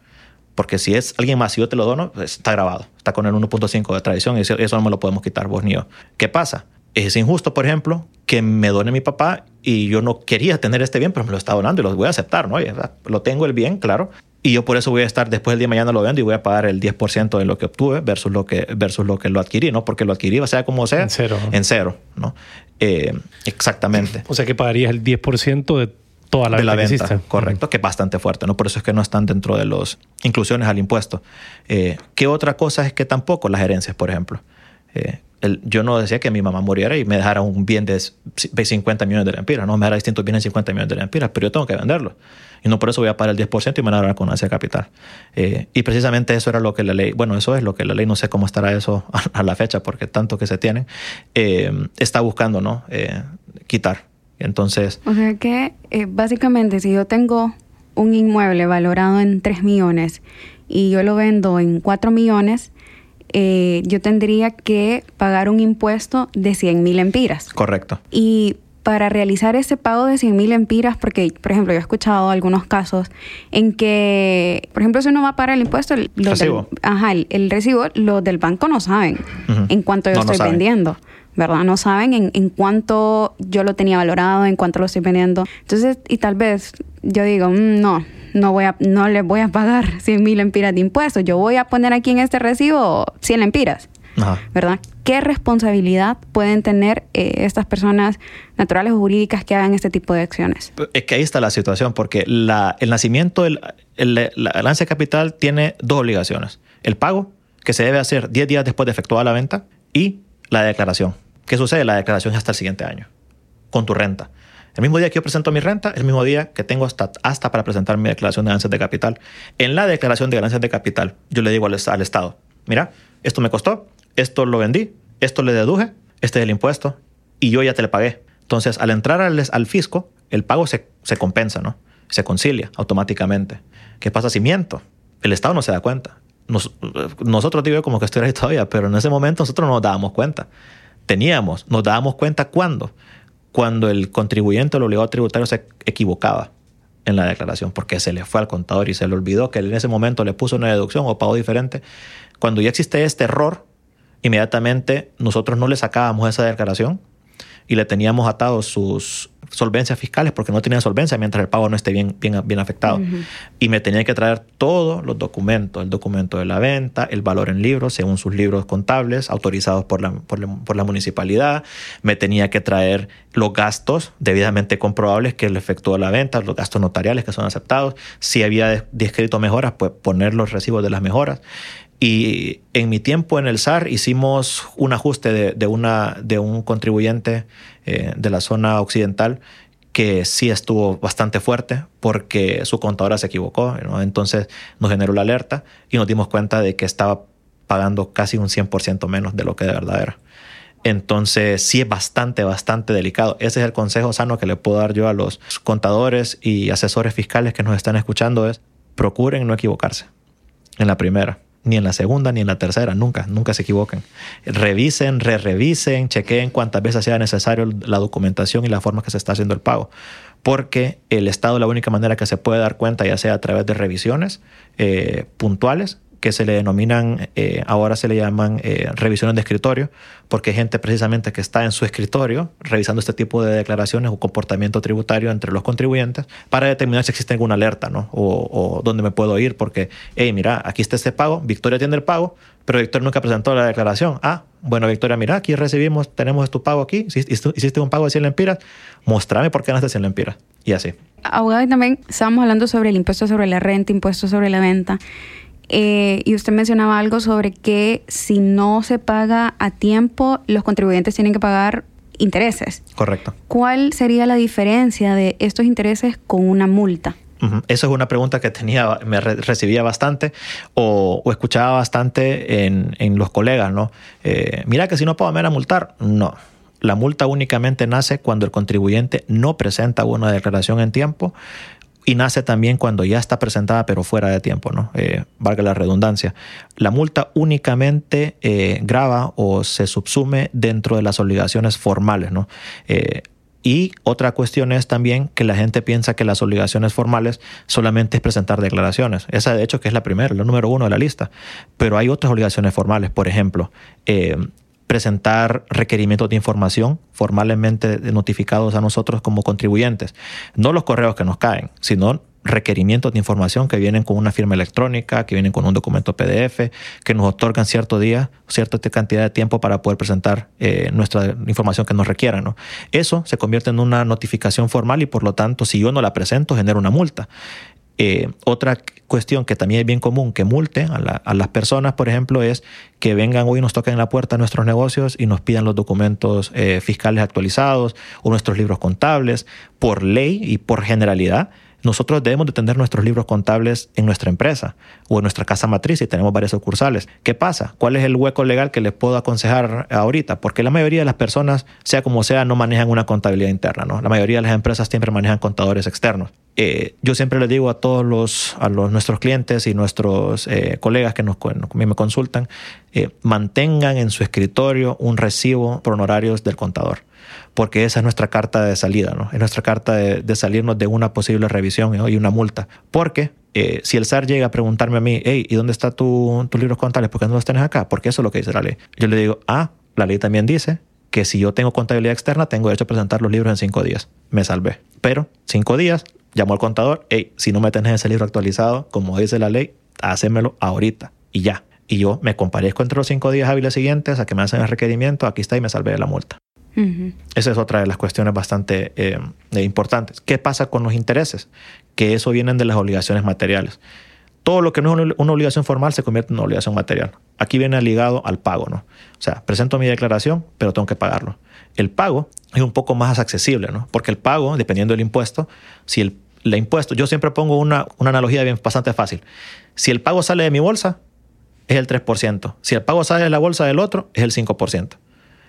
Porque si es alguien más y yo te lo dono, pues, está grabado, está con el 1.5 de tradición y eso, eso no me lo podemos quitar vos ni yo. ¿Qué pasa? Es injusto, por ejemplo, que me done mi papá y yo no quería tener este bien, pero me lo está donando y lo voy a aceptar, ¿no? lo tengo el bien, claro, y yo por eso voy a estar después del día de mañana lo vendo y voy a pagar el 10% de lo que obtuve versus lo que, versus lo que lo adquirí, ¿no? Porque lo adquirí, sea como sea, en cero, en cero ¿no? Eh, exactamente. O sea que pagarías el 10% de toda la, de venta, la venta. Correcto, que es bastante fuerte, ¿no? Por eso es que no están dentro de las inclusiones al impuesto. Eh, ¿Qué otra cosa es que tampoco las herencias, por ejemplo? Eh, yo no decía que mi mamá muriera y me dejara un bien de 50 millones de lempiras, no me dejara distintos bienes de 50 millones de lempiras, pero yo tengo que venderlo. Y no por eso voy a pagar el 10% y me van a dar con ese capital. Eh, y precisamente eso era lo que la ley, bueno, eso es lo que la ley, no sé cómo estará eso a, la fecha, porque tanto que se tiene, eh, está buscando, ¿no? Quitar. Entonces. O sea que básicamente, si yo tengo un inmueble valorado en 3 millones y yo lo vendo en 4 millones, yo tendría que pagar un impuesto de 100 mil empiras. Correcto. Y para realizar ese pago de 100 mil empiras, porque, por ejemplo, yo he escuchado algunos casos en que, por ejemplo, si uno va para el impuesto, el recibo. ajá, el, recibo, los del banco no saben en cuánto yo estoy vendiendo. ¿verdad? No saben en, en, cuánto yo lo tenía valorado, en cuánto lo estoy vendiendo. Entonces, y tal vez yo digo, mm, no, no voy a, no les voy a pagar 100 mil empiras de impuestos. Yo voy a poner aquí en este recibo 100 empiras. ¿verdad? ¿Qué responsabilidad pueden tener eh, estas personas naturales o jurídicas que hagan este tipo de acciones? Es que ahí está la situación, porque la, el nacimiento, el, la ganancia de capital tiene dos obligaciones. El pago, que se debe hacer 10 días después de efectuada la venta, y la declaración. ¿Qué sucede? La declaración es hasta el siguiente año, con tu renta. El mismo día que yo presento mi renta, el mismo día que tengo hasta, hasta para presentar mi declaración de ganancias de capital. En la declaración de ganancias de capital, yo le digo al, al Estado, mira, esto me costó, esto lo vendí, esto le deduje, este es el impuesto y yo ya te le pagué. Entonces, al entrar al, fisco, el pago se, compensa, ¿no? Se concilia automáticamente. ¿Qué pasa si miento? El Estado no se da cuenta. nosotros digo como que estoy ahí todavía, pero en ese momento nosotros no nos dábamos cuenta. Teníamos, nos dábamos cuenta cuándo. Cuando el contribuyente o el obligado tributario se equivocaba en la declaración, porque se le fue al contador y se le olvidó que en ese momento le puso una deducción o pago diferente. Cuando ya existe este error, inmediatamente nosotros no le sacábamos esa declaración y le teníamos atados sus solvencias fiscales porque no tenía solvencia mientras el pago no esté bien, bien, bien afectado. Y me tenía que traer todos los documentos, el documento de la venta, el valor en libros, según sus libros contables autorizados por la, por la, municipalidad. Me tenía que traer los gastos debidamente comprobables que le efectuó la venta, los gastos notariales que son aceptados. Si había descrito mejoras, pues poner los recibos de las mejoras. Y en mi tiempo en el SAR hicimos un ajuste de, una, de un contribuyente eh, de la zona occidental que sí estuvo bastante fuerte porque su contadora se equivocó. Entonces nos generó la alerta y nos dimos cuenta de que estaba pagando casi un 100% menos de lo que de verdad era. Entonces sí es bastante, bastante delicado. Ese es el consejo sano que le puedo dar yo a los contadores y asesores fiscales que nos están escuchando es procuren no equivocarse en la primera ni en la segunda ni en la tercera, nunca, nunca se equivoquen. Revisen, re-revisen, chequeen cuantas veces sea necesario la documentación y la forma que se está haciendo el pago. Porque el Estado, la única manera que se puede dar cuenta, ya sea a través de revisiones eh, puntuales, que se le denominan, eh, ahora se le llaman eh, revisiones de escritorio, porque hay gente precisamente que está en su escritorio revisando este tipo de declaraciones o comportamiento tributario entre los contribuyentes para determinar si existe alguna alerta, ¿no? O, dónde me puedo ir, porque, hey, mira, aquí está este pago, Victoria tiene el pago, pero Victoria nunca presentó la declaración. Ah, bueno, Victoria, mira, aquí recibimos, tenemos tu pago aquí, hiciste un pago de 100 lempiras, mostrame por qué ganaste 100 lempiras. Y así. Abogado, y también estábamos hablando sobre el impuesto sobre la renta, impuesto sobre la venta. Eh, y usted mencionaba algo sobre que si no se paga a tiempo, los contribuyentes tienen que pagar intereses. Correcto. ¿Cuál sería la diferencia de estos intereses con una multa? Esa es una pregunta que tenía, me recibía bastante o, escuchaba bastante en, los colegas, ¿no? Eh, mira que si no puedo me van a multar. No. La multa únicamente nace cuando el contribuyente no presenta una declaración en tiempo y nace también cuando ya está presentada pero fuera de tiempo, ¿no? Eh, valga la redundancia. La multa únicamente eh, graba o se subsume dentro de las obligaciones formales, ¿no? Eh, Y otra cuestión es también que la gente piensa que las obligaciones formales solamente es presentar declaraciones. Esa de hecho que es la primera, la número uno de la lista. Pero hay otras obligaciones formales, por ejemplo, eh, presentar requerimientos de información formalmente notificados a nosotros como contribuyentes. No los correos que nos caen, sino requerimientos de información que vienen con una firma electrónica, que vienen con un documento PDF, que nos otorgan cierto día, cierta cantidad de tiempo para poder presentar eh, nuestra información que nos requieran. ¿no? Eso se convierte en una notificación formal y por lo tanto, si yo no la presento, genera una multa. Eh, otra cuestión que también es bien común que multe a, las personas, por ejemplo, es que vengan hoy y nos toquen la puerta a nuestros negocios y nos pidan los documentos eh, fiscales actualizados o nuestros libros contables. Por ley y por generalidad, nosotros debemos de tener nuestros libros contables en nuestra empresa o en nuestra casa matriz y tenemos varias sucursales. ¿Qué pasa? ¿Cuál es el hueco legal que les puedo aconsejar ahorita? Porque la mayoría de las personas, sea como sea, no manejan una contabilidad interna. ¿no? La mayoría de las empresas siempre manejan contadores externos. Eh, yo siempre les digo a todos los, a los, nuestros clientes y nuestros eh, colegas que nos, me consultan, eh, mantengan en su escritorio un recibo por honorarios del contador porque esa es nuestra carta de salida, ¿no? Es nuestra carta de, salirnos de una posible revisión y una multa. Porque eh, si el SAR llega a preguntarme a mí, hey, ¿y dónde está tu, tus libros contables? ¿Por qué no los tienes acá? Porque eso es lo que dice la ley. Yo le digo, ah, la ley también dice que si yo tengo contabilidad externa, tengo derecho a presentar los libros en cinco días. Me salvé. Pero cinco días, llamo al contador, hey, si no me tenés ese libro actualizado, como dice la ley, hacémelo ahorita y ya. Y yo me comparezco entre los cinco días hábiles siguientes a que me hacen el requerimiento, aquí está y me salvé de la multa. Esa es otra de las cuestiones bastante eh, importantes. ¿Qué pasa con los intereses? Que eso vienen de las obligaciones materiales. Todo lo que no es una obligación formal se convierte en una obligación material. Aquí viene ligado al pago, ¿no? O sea, presento mi declaración, pero tengo que pagarlo. El pago es un poco más accesible, ¿no? Porque el pago, dependiendo del impuesto, si el, impuesto, yo siempre pongo una, una analogía bien, bastante fácil. Si el pago sale de mi bolsa, es el 3%. Si el pago sale de la bolsa del otro, es el 5%.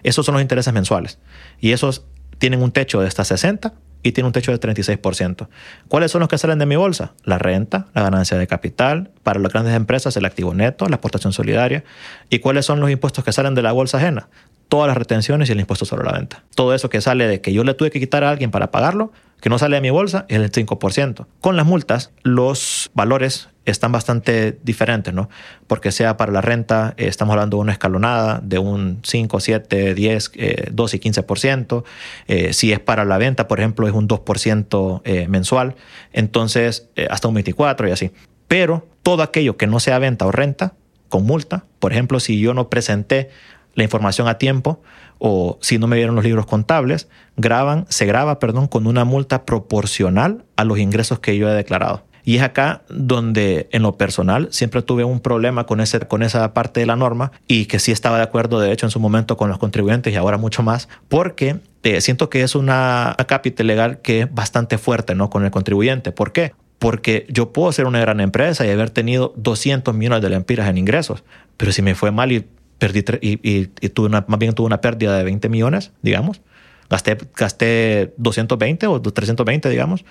Esos son los intereses mensuales. Y esos tienen un techo de hasta 60 y tienen un techo de 36%. ¿Cuáles son los que salen de mi bolsa? La renta, la ganancia de capital, para las grandes empresas el activo neto, la aportación solidaria. ¿Y cuáles son los impuestos que salen de la bolsa ajena? Todas las retenciones y el impuesto sobre la venta. Todo eso que sale de que yo le tuve que quitar a alguien para pagarlo, que no sale de mi bolsa, es el 5%. Con las multas, los valores están bastante diferentes, ¿no? Porque sea para la renta, eh, estamos hablando de una escalonada de un 5, 7, 10, 12 y 15%. Eh, si es para la venta, por ejemplo, es un 2% eh, mensual. Entonces, hasta un 24 y así. Pero todo aquello que no sea venta o renta, con multa, por ejemplo, si yo no presenté la información a tiempo o si no me dieron los libros contables, graban, se graba, perdón, con una multa proporcional a los ingresos que yo he declarado. Y es acá donde en lo personal siempre tuve un problema con, ese, con esa parte de la norma y que sí estaba de acuerdo, de hecho, en su momento con los contribuyentes y ahora mucho más, porque eh, siento que es una cápita legal que es bastante fuerte ¿no? con el contribuyente. ¿Por qué? Porque yo puedo ser una gran empresa y haber tenido 200 millones de lempiras en ingresos, pero si me fue mal y perdí y, tuve una, más bien tuve una pérdida de 20 millones, digamos, gasté, gasté 220 o 320, digamos,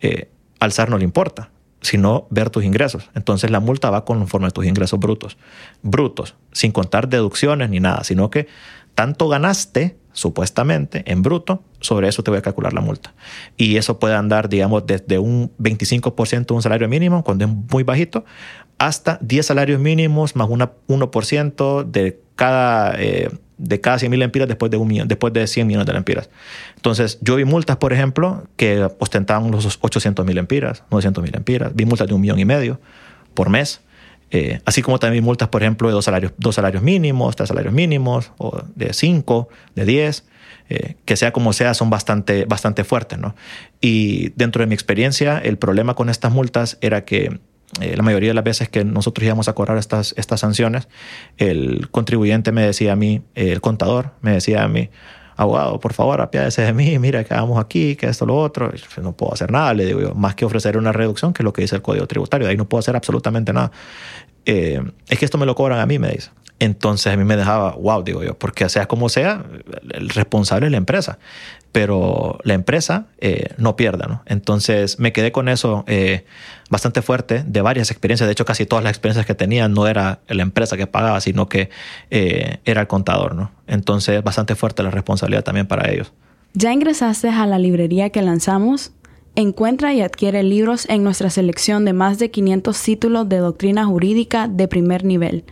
eh, al SAR no le importa sino ver tus ingresos. Entonces la multa va conforme a tus ingresos brutos. Brutos, sin contar deducciones ni nada, sino que tanto ganaste supuestamente en bruto, sobre eso te voy a calcular la multa. Y eso puede andar, digamos, desde un 25% de un salario mínimo, cuando es muy bajito, hasta 10 salarios mínimos más una 1% de cada... Eh, de cada 100 mil empiras después de, un millón, después de 100 millones de empiras. Entonces, yo vi multas, por ejemplo, que ostentaban los 800 mil empiras, 900 mil empiras. Vi multas de un millón y medio por mes. Eh, así como también vi multas, por ejemplo, de dos salarios, dos salarios mínimos, tres salarios mínimos, o de cinco, de diez. Eh, que sea como sea, son bastante, bastante fuertes. ¿no? Y dentro de mi experiencia, el problema con estas multas era que eh, la mayoría de las veces que nosotros íbamos a cobrar estas, estas sanciones, el contribuyente me decía a mí, el contador me decía a mí, abogado, por favor, apiádese de mí, mira que hagamos aquí, que esto, lo otro. No puedo hacer nada, le digo yo, más que ofrecer una reducción, que es lo que dice el Código Tributario. Ahí no puedo hacer absolutamente nada. Eh, es que esto me lo cobran a mí, me dice. Entonces a mí me dejaba, wow, digo yo, porque sea como sea, el responsable es la empresa, pero la empresa eh, no pierda, ¿no? Entonces me quedé con eso eh, bastante fuerte de varias experiencias. De hecho, casi todas las experiencias que tenía no era la empresa que pagaba, sino que eh, era el contador, ¿no? Entonces bastante fuerte la responsabilidad también para ellos. ¿Ya ingresaste a la librería que lanzamos? Encuentra y adquiere libros en nuestra selección de más de 500 títulos de doctrina jurídica de primer nivel.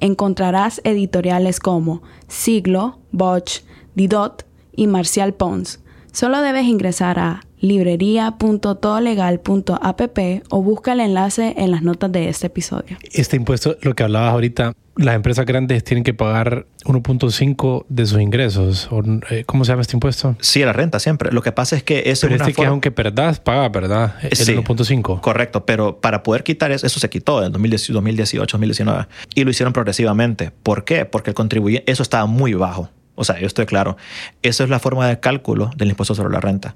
Encontrarás editoriales como Siglo, Bosch, Didot y Marcial Pons. Solo debes ingresar a librería.todolegal.app o busca el enlace en las notas de este episodio. Este impuesto, lo que hablabas ahorita, las empresas grandes tienen que pagar 1.5 de sus ingresos. Eh, ¿Cómo se llama este impuesto? Sí, la renta siempre. Lo que pasa es que eso pero es una este que aunque perdás, paga, ¿verdad? El sí, 1.5. Correcto, pero para poder quitar eso, eso se quitó en 2018, 2019 y lo hicieron progresivamente. ¿Por qué? Porque el contribuyente, eso estaba muy bajo. O sea, yo estoy claro. Esa es la forma de cálculo del impuesto sobre la renta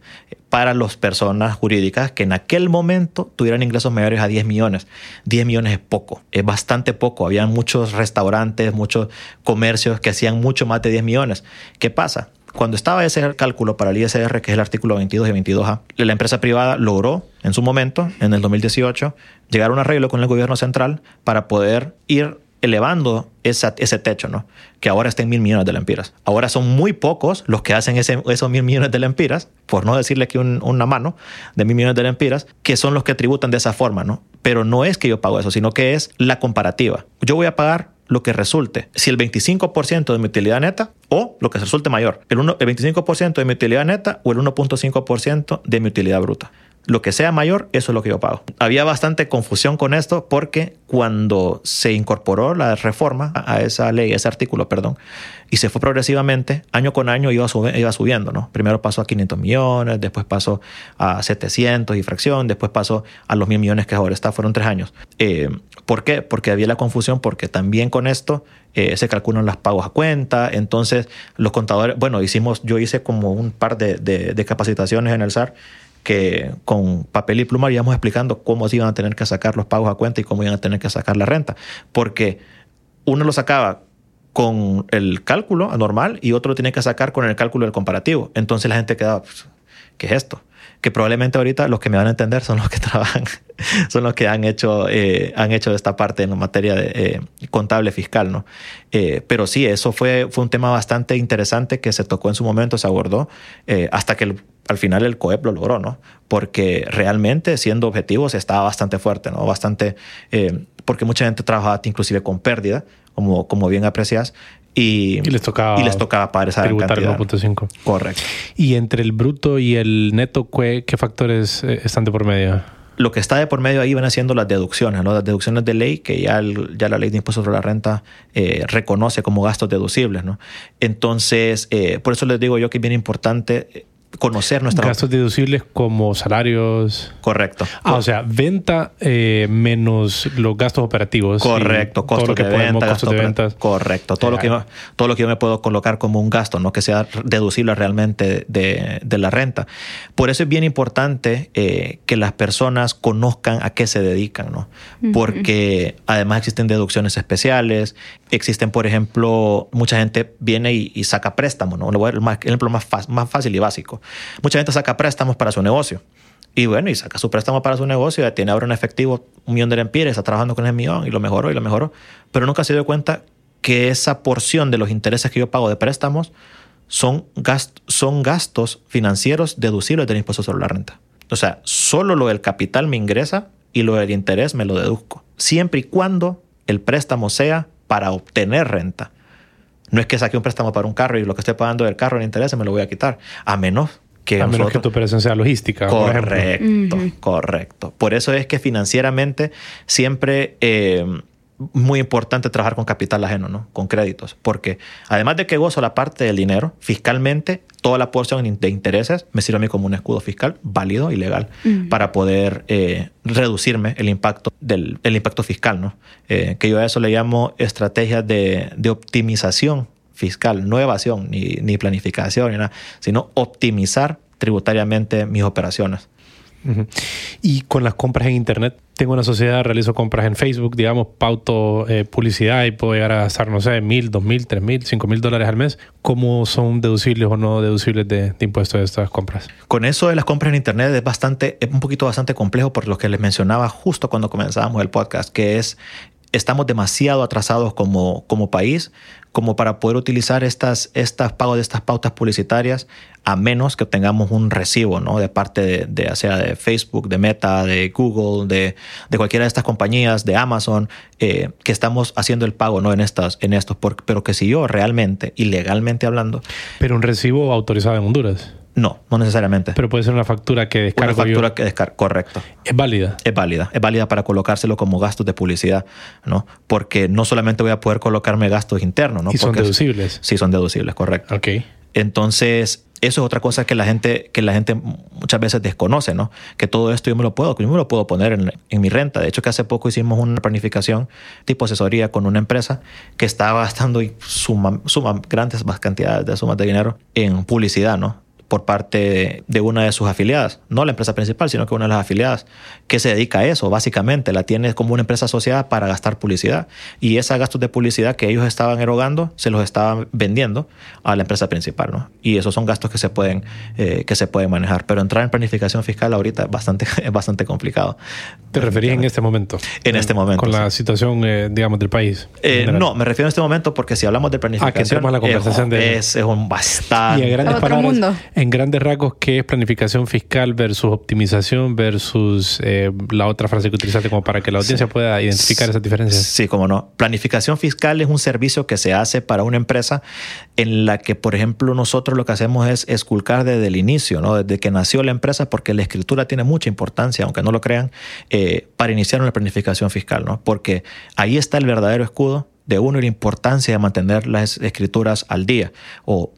para las personas jurídicas que en aquel momento tuvieran ingresos mayores a 10 millones. 10 millones es poco, es bastante poco. Había muchos restaurantes, muchos comercios que hacían mucho más de 10 millones. ¿Qué pasa? Cuando estaba ese cálculo para el ISR, que es el artículo 22 y 22A, la empresa privada logró en su momento, en el 2018, llegar a un arreglo con el gobierno central para poder ir elevando esa, ese techo, ¿no? Que ahora está en mil millones de lempiras. Ahora son muy pocos los que hacen ese, esos mil millones de lempiras, por no decirle que una mano de mil millones de lempiras, que son los que tributan de esa forma, ¿no? Pero no es que yo pago eso, sino que es la comparativa. Yo voy a pagar lo que resulte. Si el 25% de mi utilidad neta o lo que resulte mayor, el, el 25% de mi utilidad neta o el 1.5% de mi utilidad bruta lo que sea mayor, eso es lo que yo pago. Había bastante confusión con esto porque cuando se incorporó la reforma a esa ley, ese artículo, perdón, y se fue progresivamente, año con año iba, iba subiendo, ¿no? Primero pasó a 500 millones, después pasó a 700 y fracción, después pasó a los mil millones que ahora está, fueron tres años. Eh, ¿Por qué? Porque había la confusión, porque también con esto eh, se calculan las pagos a cuenta, entonces los contadores, bueno, hicimos, yo hice como un par de, de, de capacitaciones en el SAR que con papel y pluma íbamos explicando cómo se iban a tener que sacar los pagos a cuenta y cómo iban a tener que sacar la renta. Porque uno lo sacaba con el cálculo normal y otro lo tiene que sacar con el cálculo del comparativo. Entonces la gente quedaba, pues, ¿qué es esto? Que probablemente ahorita los que me van a entender son los que trabajan, son los que han hecho, eh, han hecho esta parte en materia de, eh, contable fiscal, ¿no? Eh, pero sí, eso fue, fue un tema bastante interesante que se tocó en su momento, se abordó, hasta que el al final el COEP lo logró, ¿no? Porque realmente, siendo objetivos, estaba bastante fuerte, ¿no? Bastante, eh, porque mucha gente trabajaba inclusive con pérdida, como, como bien aprecias, y, y, les tocaba, y les tocaba pagar esa tributar 1.5. Correcto. Y entre el bruto y el neto, ¿qué, qué factores eh, están de por medio? Lo que está de por medio ahí van haciendo las deducciones, ¿no? las deducciones de ley que ya, ya la ley de impuestos sobre la renta eh, reconoce como gastos deducibles. ¿no? Entonces, eh, por eso les digo yo que es bien importante conocer nuestra... Gastos deducibles como salarios. Correcto. Ah, o sea, venta eh, menos los gastos operativos. Correcto, costos de, venta, costos de ventas. Correcto, todo, lo que yo, todo lo que yo me puedo colocar como un gasto, no que sea deducible realmente de, de la renta. Por eso es bien importante eh, que las personas conozcan a qué se dedican, ¿no? Porque además existen deducciones especiales, existen, por ejemplo, mucha gente viene y, saca préstamos, ¿no? El ejemplo más, más fácil y básico. Mucha gente saca préstamos para su negocio. Y bueno, y saca su préstamo para su negocio, ya tiene ahora un efectivo, un millón de lempiras, está trabajando con ese millón y lo mejoró y lo mejoró. Pero nunca se dio cuenta que esa porción de los intereses que yo pago de préstamos son, son gastos financieros deducibles del impuesto sobre la renta. O sea, solo lo del capital me ingresa y lo del interés me lo deduzco. Siempre y cuando el préstamo sea para obtener renta. No es que saque un préstamo para un carro y lo que esté pagando del carro en interés me lo voy a quitar, a menos que, a menos que tu operación sea logística. Correcto, correcto. Por eso es que financieramente siempre eh, muy importante trabajar con capital ajeno, ¿no? Con créditos. Porque además de que gozo la parte del dinero, fiscalmente, toda la porción de intereses me sirve a mí como un escudo fiscal válido y legal para poder eh, reducirme el impacto del el impacto fiscal, ¿no? Eh, que yo a eso le llamo estrategias de, de optimización fiscal, no evasión ni, ni planificación, ni nada, sino optimizar tributariamente mis operaciones. Y con las compras en Internet, tengo una sociedad, realizo compras en Facebook, digamos, pauto eh, publicidad y puedo llegar a gastar, no sé, mil, dos mil, tres mil, cinco mil dólares al mes. ¿Cómo son deducibles o no deducibles de, de, impuestos de estas compras? Con eso de las compras en Internet es bastante, es un poquito bastante complejo por lo que les mencionaba justo cuando comenzábamos el podcast, que es estamos demasiado atrasados como, como país como para poder utilizar estas, estas pagos de estas pautas publicitarias a menos que tengamos un recibo ¿no? de parte de, sea de Facebook, de Meta, de Google, de, de cualquiera de estas compañías, de Amazon, eh, que estamos haciendo el pago ¿no? en, estas, en estos, pero que si yo realmente, ilegalmente hablando... Pero un recibo autorizado en Honduras. No, no necesariamente. Pero puede ser una factura que descargo Una factura que descargo, correcto. ¿Es válida? Es válida. Es válida para colocárselo como gastos de publicidad, ¿no? Porque no solamente voy a poder colocarme gastos internos, ¿no? ¿Y son Porque deducibles? Sí, son deducibles, correcto. Ok. Entonces, eso es otra cosa que la gente, que la gente muchas veces desconoce, ¿no? Que todo esto yo me lo puedo, yo me lo puedo poner en, en, mi renta. De hecho, que hace poco hicimos una planificación tipo asesoría con una empresa que estaba gastando suma, suma grandes cantidades de sumas de dinero en publicidad, ¿no? Por parte de una de sus afiliadas, no la empresa principal, sino que una de las afiliadas, que se dedica a eso, básicamente, la tiene como una empresa asociada para gastar publicidad. Y esos gastos de publicidad que ellos estaban erogando, se los estaban vendiendo a la empresa principal, ¿no? Y esos son gastos que se pueden, eh, que se pueden manejar. Pero entrar en planificación fiscal ahorita es bastante, es bastante complicado. ¿Te referías en este momento? En este momento. Con la situación, eh, digamos, del país. Eh, no, me refiero en este momento porque si hablamos de planificación, ah, que la conversación es, de... es, es un bastante... Y a grandes palabras, mundo en grandes rasgos, ¿qué es planificación fiscal versus optimización versus eh, la otra frase que utilizaste como para que la audiencia sí. pueda identificar esas diferencias? Sí, como no. Planificación fiscal es un servicio que se hace para una empresa en la que, por ejemplo, nosotros lo que hacemos es esculcar desde el inicio, ¿no? desde que nació la empresa, porque la escritura tiene mucha importancia, aunque no lo crean, eh, para iniciar una planificación fiscal, ¿no? porque ahí está el verdadero escudo de uno y la importancia de mantener las escrituras al día o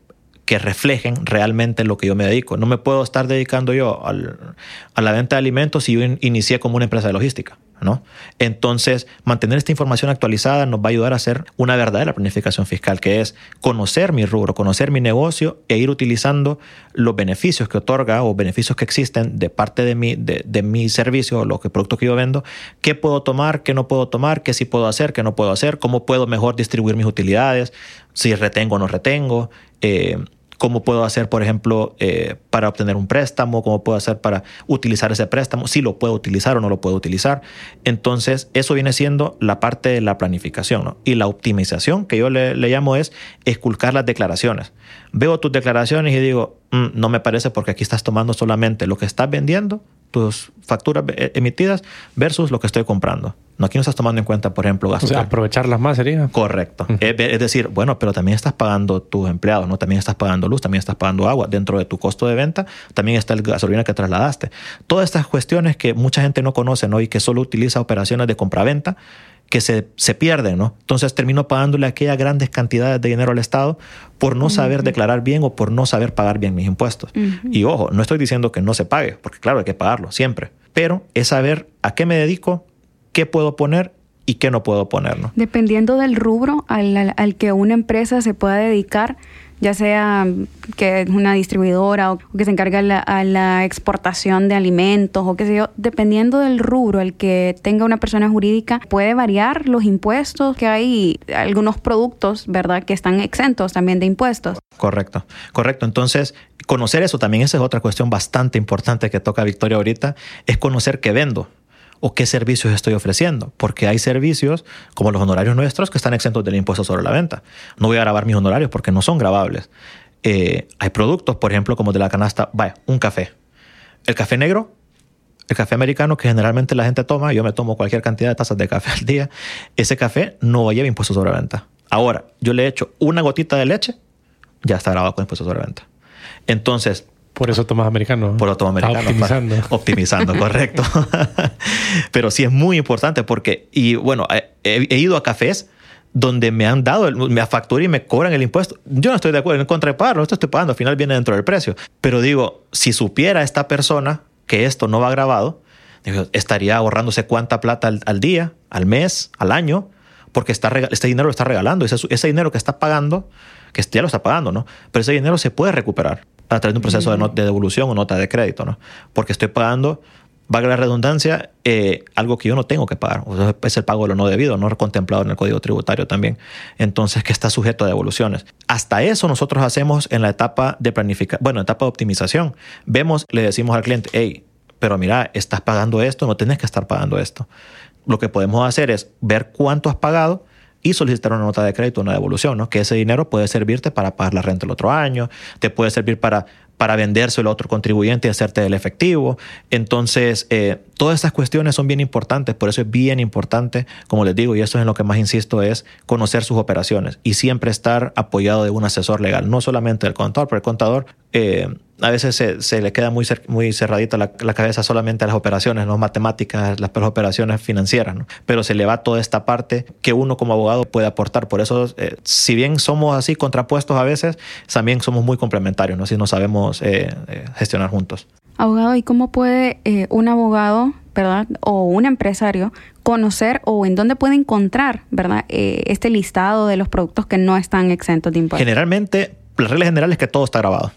que reflejen realmente lo que yo me dedico. No me puedo estar dedicando yo a la venta de alimentos si yo in, inicié como una empresa de logística. ¿no? Entonces, mantener esta información actualizada nos va a ayudar a hacer una verdadera planificación fiscal, que es conocer mi rubro, conocer mi negocio e ir utilizando los beneficios que otorga o beneficios que existen de parte de mi, de mi servicio o los productos que yo vendo, qué puedo tomar, qué no puedo tomar, qué sí puedo hacer, qué no puedo hacer, cómo puedo mejor distribuir mis utilidades, si retengo o no retengo. Eh, cómo puedo hacer, por ejemplo, eh, para obtener un préstamo, cómo puedo hacer para utilizar ese préstamo, si lo puedo utilizar o no lo puedo utilizar. Entonces, eso viene siendo la parte de la planificación. ¿no? Y la optimización, que yo le, llamo, es esculcar las declaraciones. Veo tus declaraciones y digo, mm, no me parece porque aquí estás tomando solamente lo que estás vendiendo, tus facturas emitidas versus lo que estoy comprando. No, aquí no estás tomando en cuenta, por ejemplo, gastos. O sea, aprovecharlas más sería. Correcto. Uh -huh. es, es, decir, bueno, pero también estás pagando tus empleados, ¿no? También estás pagando luz, también estás pagando agua. Dentro de tu costo de venta también está el gasolina que trasladaste. Todas estas cuestiones que mucha gente no conoce, ¿no? Y que solo utiliza operaciones de compra-venta que se, se, pierden, ¿no? Entonces termino pagándole aquellas grandes cantidades de dinero al Estado por no uh -huh. saber declarar bien o por no saber pagar bien mis impuestos. Uh -huh. Y ojo, no estoy diciendo que no se pague, porque claro, hay que pagarlo siempre, pero es saber a qué me dedico, qué puedo poner y qué no puedo poner, ¿no? Dependiendo del rubro al, al, al que una empresa se pueda dedicar, ya sea que es una distribuidora o que se encarga la, a la, exportación de alimentos o qué sé yo, dependiendo del rubro al que tenga una persona jurídica, puede variar los impuestos, que hay algunos productos, ¿verdad?, que están exentos también de impuestos. Correcto, correcto. Entonces, conocer eso también, esa es otra cuestión bastante importante que toca Victoria ahorita, es conocer qué vendo o qué servicios estoy ofreciendo, porque hay servicios como los honorarios nuestros que están exentos del impuesto sobre la venta. No voy a grabar mis honorarios porque no son grabables. Eh, hay productos, por ejemplo, como de la canasta, vaya, un café. El café negro, el café americano que generalmente la gente toma, yo me tomo cualquier cantidad de tazas de café al día, ese café no lleva impuesto sobre la venta. Ahora, yo le echo una gotita de leche, ya está grabado con impuesto sobre la venta. Entonces, por eso tomas americano. Por eso tomo americano. Optimizando. Optimizando, correcto. Pero sí es muy importante porque, y bueno, he, he, ido a cafés donde me han dado, me facturan y me cobran el impuesto. Yo no estoy de acuerdo en contra de pagarlo, esto estoy pagando, al final viene dentro del precio. Pero digo, si supiera esta persona que esto no va grabado, digo, estaría ahorrándose cuánta plata al, al, día, al mes, al año, porque está, este dinero lo está regalando. Ese, ese dinero que está pagando, que ya lo está pagando, ¿no? Pero ese dinero se puede recuperar a través de un proceso de, de, devolución o nota de crédito, ¿no? Porque estoy pagando, valga la redundancia, eh, algo que yo no tengo que pagar. O sea, es el pago de lo no debido, no contemplado en el código tributario también. Entonces, que está sujeto a devoluciones. Hasta eso nosotros hacemos en la etapa de planificación, bueno, etapa de optimización. Vemos, le decimos al cliente, hey, pero mira, estás pagando esto, no tienes que estar pagando esto lo que podemos hacer es ver cuánto has pagado y solicitar una nota de crédito, una devolución, ¿no? Que ese dinero puede servirte para pagar la renta el otro año, te puede servir para para vendérselo a otro contribuyente y hacerte el efectivo. Entonces, eh, todas estas cuestiones son bien importantes, por eso es bien importante, como les digo, y eso es en lo que más insisto, es conocer sus operaciones y siempre estar apoyado de un asesor legal, no solamente del contador, pero el contador eh, a veces se, le queda muy, muy cerradita la, cabeza solamente a las operaciones, no matemáticas, las, operaciones financieras, ¿no? pero se le va toda esta parte que uno como abogado puede aportar. Por eso, eh, si bien somos así contrapuestos a veces, también somos muy complementarios, ¿no? si nos sabemos eh, eh, gestionar juntos. Abogado, ¿y cómo puede un abogado, verdad, o un empresario conocer o en dónde puede encontrar, verdad, este listado de los productos que no están exentos de impuestos? Generalmente, la regla general es que todo está grabado.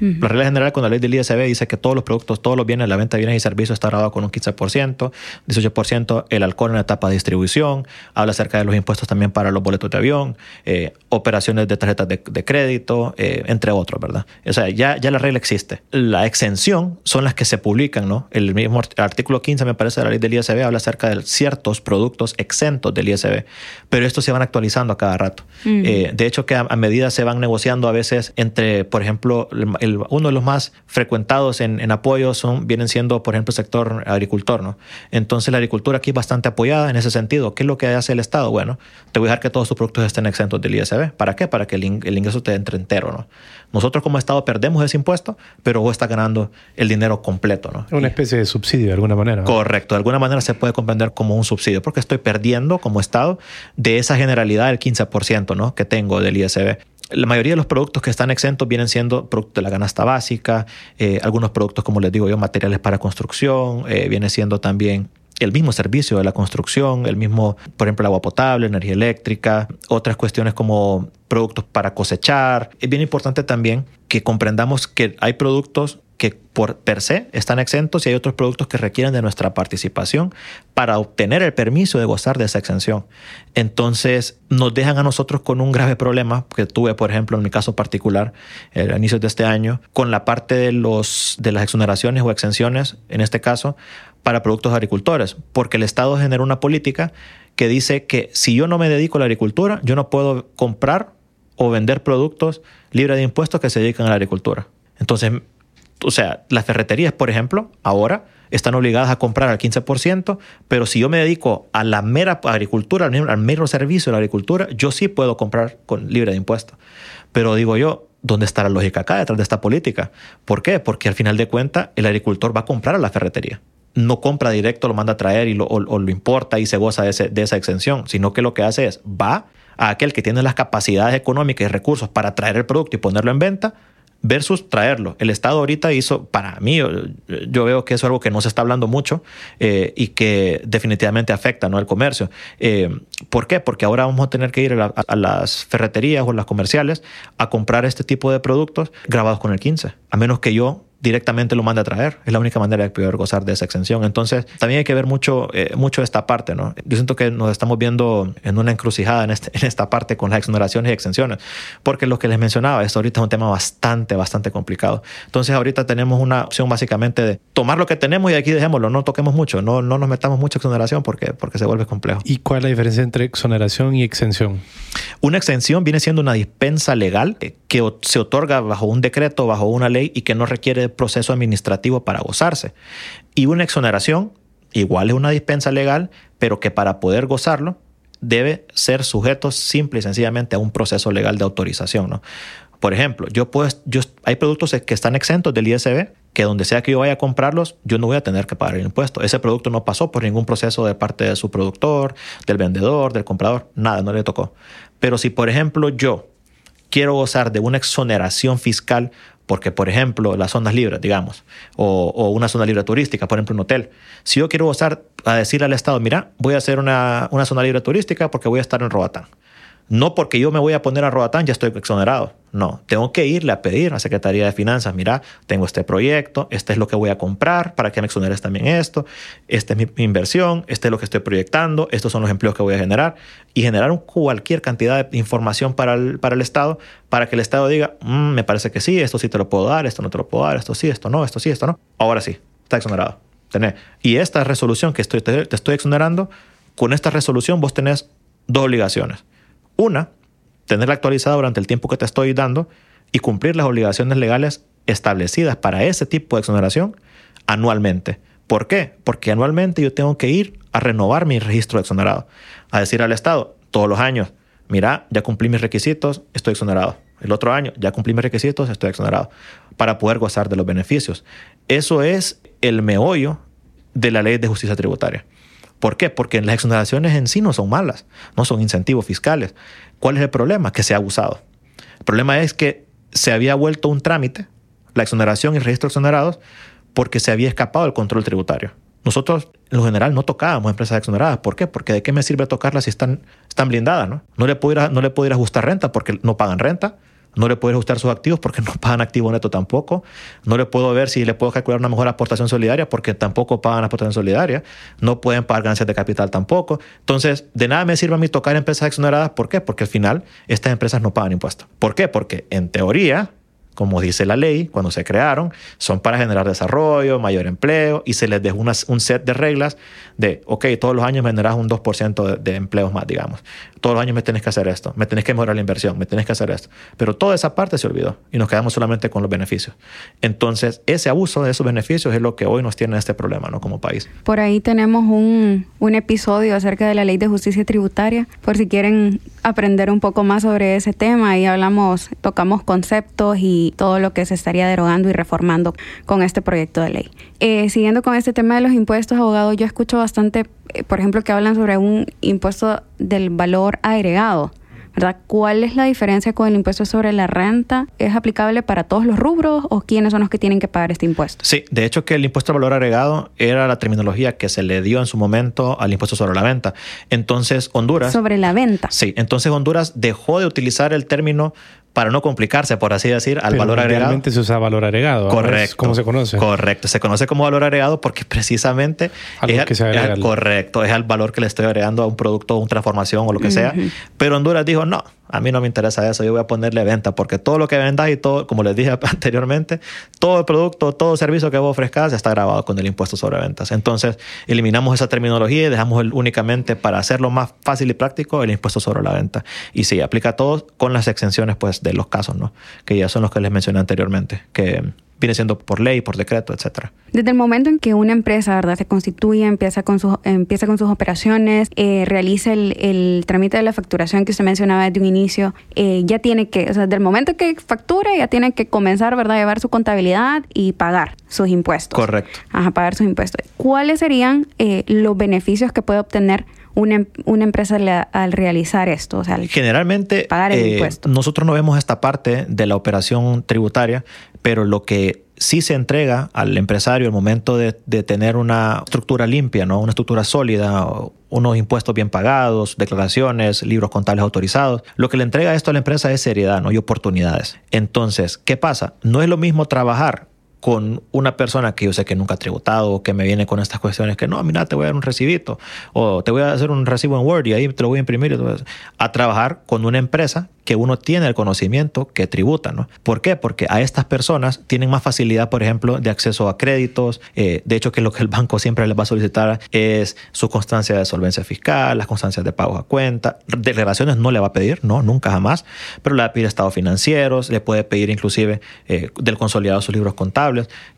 La regla general con la ley del ISB dice que todos los productos, todos los bienes, la venta de bienes y servicios está grabado con un 15%, 18% el alcohol en la etapa de distribución, habla acerca de los impuestos también para los boletos de avión, eh, operaciones de tarjetas de, crédito, eh, entre otros, ¿verdad? O sea, ya, ya la regla existe. La exención son las que se publican, ¿no? El mismo artículo 15, me parece, de la ley del ISB habla acerca de ciertos productos exentos del ISB, pero estos se van actualizando a cada rato. Eh, de hecho, que a, a medida se van negociando a veces entre, por ejemplo, el uno de los más frecuentados en, en, apoyo son, vienen siendo, por ejemplo, el sector agricultor. ¿no? Entonces, la agricultura aquí es bastante apoyada en ese sentido. ¿Qué es lo que hace el Estado? Bueno, te voy a dejar que todos tus productos estén exentos del ISB. ¿Para qué? Para que el, ingreso te entre entero. ¿no? Nosotros como Estado perdemos ese impuesto, pero vos estás ganando el dinero completo. ¿no? Una especie de subsidio de alguna manera. Correcto. De alguna manera se puede comprender como un subsidio, porque estoy perdiendo como Estado de esa generalidad del 15% ¿no? que tengo del ISB la mayoría de los productos que están exentos vienen siendo productos de la canasta básica, eh, algunos productos, como les digo yo, materiales para construcción, eh, viene siendo también el mismo servicio de la construcción, el mismo, por ejemplo, el agua potable, energía eléctrica, otras cuestiones como productos para cosechar. Es bien importante también que comprendamos que hay productos que por per se están exentos y hay otros productos que requieren de nuestra participación para obtener el permiso de gozar de esa exención. Entonces nos dejan a nosotros con un grave problema que tuve, por ejemplo, en mi caso particular, a inicios de este año, con la parte de, los, de las exoneraciones o exenciones, en este caso, para productos agricultores, porque el Estado genera una política que dice que si yo no me dedico a la agricultura, yo no puedo comprar o vender productos libres de impuestos que se dedican a la agricultura. Entonces, o sea, las ferreterías, por ejemplo, ahora están obligadas a comprar al 15%, pero si yo me dedico a la mera agricultura, al mero servicio de la agricultura, yo sí puedo comprar con libre de impuestos. Pero digo yo, ¿dónde está la lógica acá detrás de esta política? ¿Por qué? Porque al final de cuentas el agricultor va a comprar a la ferretería. No compra directo, lo manda a traer y lo, importa y se goza de esa exención, sino que lo que hace es va a aquel que tiene las capacidades económicas y recursos para traer el producto y ponerlo en venta, versus traerlo. El Estado ahorita hizo, para mí, yo veo que es algo que no se está hablando mucho eh, y que definitivamente afecta ¿no? al comercio. Eh, ¿Por qué? Porque ahora vamos a tener que ir a, las ferreterías o las comerciales a comprar este tipo de productos grabados con el 15, a menos que yo directamente lo manda a traer. Es la única manera de poder gozar de esa exención. Entonces, también hay que ver mucho, eh, mucho esta parte, ¿no? Yo siento que nos estamos viendo en una encrucijada en, este, en esta parte con las exoneraciones y exenciones, porque lo que les mencionaba, esto ahorita es un tema bastante, bastante complicado. Entonces, ahorita tenemos una opción básicamente de tomar lo que tenemos y aquí dejémoslo, no toquemos mucho, no, no nos metamos mucho exoneración porque, porque se vuelve complejo. ¿Y cuál es la diferencia entre exoneración y exención? Una exención viene siendo una dispensa legal que se otorga bajo un decreto, bajo una ley y que no requiere proceso administrativo para gozarse. Y una exoneración, igual es una dispensa legal, pero que para poder gozarlo debe ser sujeto simple y sencillamente a un proceso legal de autorización. ¿no? Por ejemplo, yo puedo, yo, hay productos que están exentos del ISB que donde sea que yo vaya a comprarlos, yo no voy a tener que pagar el impuesto. Ese producto no pasó por ningún proceso de parte de su productor, del vendedor, del comprador, nada, no le tocó. Pero si, por ejemplo, yo quiero gozar de una exoneración fiscal porque, por ejemplo, las zonas libres, digamos, o, una zona libre turística, por ejemplo, un hotel. Si yo quiero gozar a decirle al Estado, mira, voy a hacer una, una zona libre turística porque voy a estar en Roatán. No porque yo me voy a poner a Roatán, ya estoy exonerado. No, tengo que irle a pedir a la Secretaría de Finanzas, mira, tengo este proyecto, este es lo que voy a comprar, para que me exoneres también esto, esta es mi, inversión, este es lo que estoy proyectando, estos son los empleos que voy a generar, y generar cualquier cantidad de información para el, para el Estado, para que el Estado diga, mm, me parece que sí, esto sí te lo puedo dar, esto no te lo puedo dar, esto sí, esto no, esto sí, esto no. Ahora sí, está exonerado. Tenés. Y esta resolución que estoy, te estoy exonerando, con esta resolución vos tenés dos obligaciones. Una, tenerla actualizada durante el tiempo que te estoy dando y cumplir las obligaciones legales establecidas para ese tipo de exoneración anualmente. ¿Por qué? Porque anualmente yo tengo que ir a renovar mi registro de exonerado, a decir al Estado todos los años, mira, ya cumplí mis requisitos, estoy exonerado. El otro año, ya cumplí mis requisitos, estoy exonerado, para poder gozar de los beneficios. Eso es el meollo de la ley de justicia tributaria. ¿Por qué? Porque las exoneraciones en sí no son malas, no son incentivos fiscales. ¿Cuál es el problema? Que se ha abusado. El problema es que se había vuelto un trámite, la exoneración y registro de exonerados, porque se había escapado del control tributario. Nosotros, en lo general, no tocábamos empresas exoneradas. ¿Por qué? Porque ¿de qué me sirve tocarlas si están, están blindadas? ¿no? No, le puedo ir no le puedo ir a ajustar renta porque no pagan renta. No le puedo ajustar sus activos porque no pagan activo neto tampoco. No le puedo ver si le puedo calcular una mejor aportación solidaria porque tampoco pagan aportación solidaria. No pueden pagar ganancias de capital tampoco. Entonces, de nada me sirve a mí tocar empresas exoneradas. ¿Por qué? Porque al final estas empresas no pagan impuestos. ¿Por qué? Porque en teoría como dice la ley, cuando se crearon, son para generar desarrollo, mayor empleo y se les dejó un set de reglas de, ok, todos los años generas un 2% de, de, empleos más, digamos. Todos los años me tenés que hacer esto, me tenés que mejorar la inversión, me tenés que hacer esto. Pero toda esa parte se olvidó y nos quedamos solamente con los beneficios. Entonces, ese abuso de esos beneficios es lo que hoy nos tiene este problema, ¿no? Como país. Por ahí tenemos un, un episodio acerca de la ley de justicia tributaria, por si quieren aprender un poco más sobre ese tema. Ahí hablamos, tocamos conceptos y todo lo que se estaría derogando y reformando con este proyecto de ley. Eh, siguiendo con este tema de los impuestos, abogado, yo escucho bastante, eh, por ejemplo, que hablan sobre un impuesto del valor agregado. ¿verdad? ¿Cuál es la diferencia con el impuesto sobre la renta? ¿Es aplicable para todos los rubros o quiénes son los que tienen que pagar este impuesto? Sí, de hecho que el impuesto al valor agregado era la terminología que se le dio en su momento al impuesto sobre la venta. Entonces Honduras... Sobre la venta. Sí, entonces Honduras dejó de utilizar el término para no complicarse, por así decir, al Pero valor agregado. Realmente se usa valor agregado. Correcto. ¿Cómo se conoce? Correcto. Se conoce como valor agregado porque precisamente Algo es, que se es correcto, es el valor que le estoy agregando a un producto, una transformación o lo que sea. Pero Honduras dijo, no, a mí no me interesa eso, yo voy a ponerle venta porque todo lo que vendas y todo, como les dije anteriormente, todo el producto, todo servicio que vos ofrezcas está grabado con el impuesto sobre ventas. Entonces, eliminamos esa terminología y dejamos el, únicamente para hacerlo más fácil y práctico el impuesto sobre la venta. Y sí, aplica a todos con las exenciones pues de los casos, ¿no? Que ya son los que les mencioné anteriormente, que viene siendo por ley, por decreto, etcétera. Desde el momento en que una empresa ¿verdad? se constituye, empieza con, sus empieza con sus operaciones, eh, realiza el, el, trámite de la facturación que usted mencionaba desde un inicio, eh, ya tiene que, o sea, desde el momento que factura, ya tiene que comenzar ¿verdad? a llevar su contabilidad y pagar sus impuestos. Correcto. Ajá, pagar sus impuestos. ¿Cuáles serían eh, los beneficios que puede obtener una, una, empresa la, al realizar esto? O sea, al Generalmente, pagar el impuesto. nosotros no vemos esta parte de la operación tributaria, pero lo que sí se entrega al empresario al momento de, de, tener una estructura limpia, ¿no? una estructura sólida, unos impuestos bien pagados, declaraciones, libros contables autorizados. Lo que le entrega esto a la empresa es seriedad ¿no? y oportunidades. Entonces, ¿qué pasa? No es lo mismo trabajar con una persona que yo sé que nunca ha tributado que me viene con estas cuestiones que no, mira, te voy a dar un recibito o te voy a hacer un recibo en Word y ahí te lo voy a imprimir. A trabajar con una empresa que uno tiene el conocimiento que tributa, ¿no? ¿Por qué? Porque a estas personas tienen más facilidad, por ejemplo, de acceso a créditos. Eh, de hecho, que lo que el banco siempre les va a solicitar es su constancia de solvencia fiscal, las constancias de pagos a cuenta. Declaraciones no le va a pedir, no, nunca jamás, pero le va a pedir estados financieros, le puede pedir inclusive eh, del consolidado sus libros contables.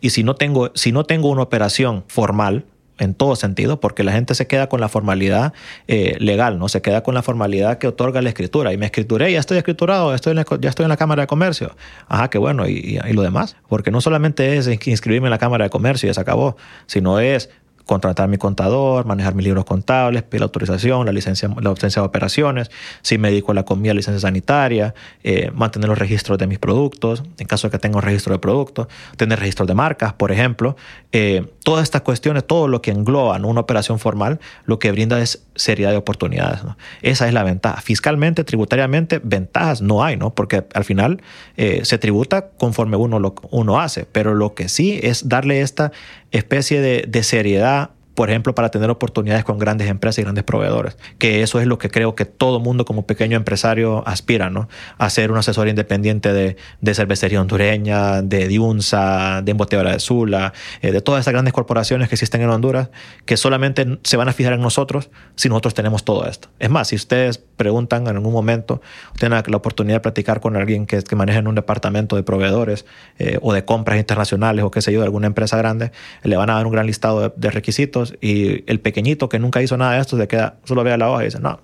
Y si no tengo, si no tengo una operación formal, en todo sentido, porque la gente se queda con la formalidad eh, legal, ¿no? Se queda con la formalidad que otorga la escritura. Y me escrituré, ya estoy escriturado, estoy la, ya estoy en la Cámara de Comercio. Ajá, qué bueno, y, y, y lo demás. Porque no solamente es inscribirme en la Cámara de Comercio y ya se acabó, sino es contratar a mi contador, manejar mis libros contables, pedir la autorización, la licencia, la licencia de operaciones, si me dedico a la comida, licencia sanitaria, eh, mantener los registros de mis productos, en caso de que tenga un registro de productos, tener registros de marcas, por ejemplo. Eh, todas estas cuestiones, todo lo que engloba una operación formal, lo que brinda es seriedad de oportunidades. Esa es la ventaja. Fiscalmente, tributariamente, ventajas no hay, ¿no? porque al final eh, se tributa conforme uno lo uno hace, pero lo que sí es darle esta especie de, de seriedad por ejemplo, para tener oportunidades con grandes empresas y grandes proveedores, que eso es lo que creo que todo mundo como pequeño empresario aspira, ¿no? A ser un asesor independiente de, de cervecería hondureña, de Diunsa, de Embotelladora de Sula, eh, de todas esas grandes corporaciones que existen en Honduras, que solamente se van a fijar en nosotros si nosotros tenemos todo esto. Es más, si ustedes preguntan en algún momento, tienen la oportunidad de platicar con alguien que, que maneja en un departamento de proveedores eh, o de compras internacionales o qué sé yo, de alguna empresa grande, le van a dar un gran listado de requisitos y el pequeñito que nunca hizo nada de esto se queda, solo ve a la hoja y dice, no,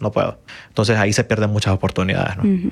no puedo. Entonces ahí se pierden muchas oportunidades. ¿no?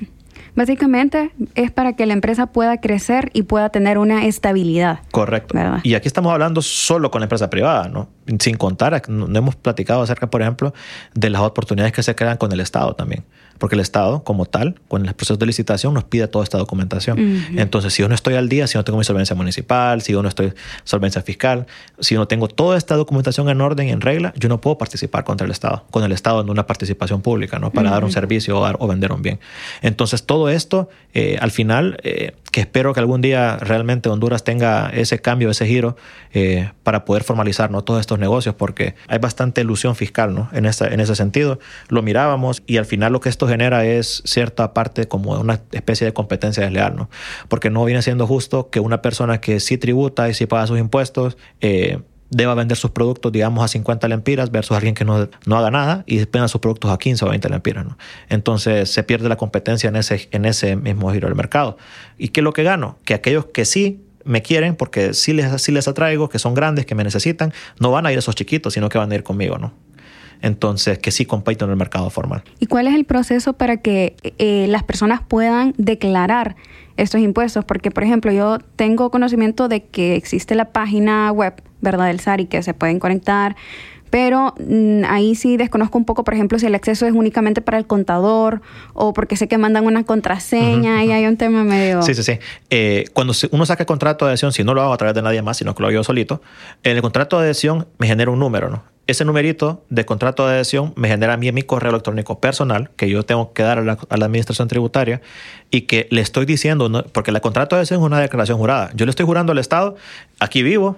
Básicamente es para que la empresa pueda crecer y pueda tener una estabilidad. Correcto. ¿verdad? Y aquí estamos hablando solo con la empresa privada, ¿no? Sin contar, no hemos platicado acerca, por ejemplo, de las oportunidades que se crean con el Estado también porque el Estado, como tal, con el proceso de licitación, nos pide toda esta documentación. Entonces, si yo no estoy al día, si no tengo mi solvencia municipal, si yo no estoy solvencia fiscal, si yo no tengo toda esta documentación en orden y en regla, yo no puedo participar contra el Estado, con el Estado en una participación pública, ¿no? Para dar un servicio o, vender un bien. Entonces, todo esto, eh, al final, eh, que espero que algún día realmente Honduras tenga ese cambio, ese giro, eh, para poder formalizar ¿no? todos estos negocios, porque hay bastante ilusión fiscal ¿no? en, esa, en ese sentido. Lo mirábamos y al final lo que esto genera es cierta parte como una especie de competencia desleal, ¿no? Porque no viene siendo justo que una persona que sí tributa y sí paga sus impuestos, eh, deba vender sus productos, digamos, a 50 lempiras versus alguien que no, no haga nada y venda sus productos a 15 o 20 lempiras. ¿no? Entonces se pierde la competencia en ese, en ese mismo giro del mercado. ¿Y qué es lo que gano? Que aquellos que sí me quieren, porque sí les, sí les atraigo, que son grandes, que me necesitan, no van a ir a esos chiquitos, sino que van a ir conmigo, ¿no? Entonces que sí compiten en el mercado formal. ¿Y cuál es el proceso para que eh, las personas puedan declarar estos impuestos? Porque, por ejemplo, yo tengo conocimiento de que existe la página web, ¿verdad?, del SAR y que se pueden conectar pero mm, ahí sí desconozco un poco, por ejemplo, si el acceso es únicamente para el contador o porque sé que mandan una contraseña y hay un tema medio... Sí, sí, sí. Eh, cuando uno saca el contrato de adhesión, si no lo hago a través de nadie más, sino que lo hago yo solito, en el contrato de adhesión me genera un número, ¿no? Ese numerito de contrato de adhesión me genera a mí mi correo electrónico personal que yo tengo que dar a la, administración tributaria y que le estoy diciendo, porque el contrato de adhesión es una declaración jurada. Yo le estoy jurando al Estado, aquí vivo,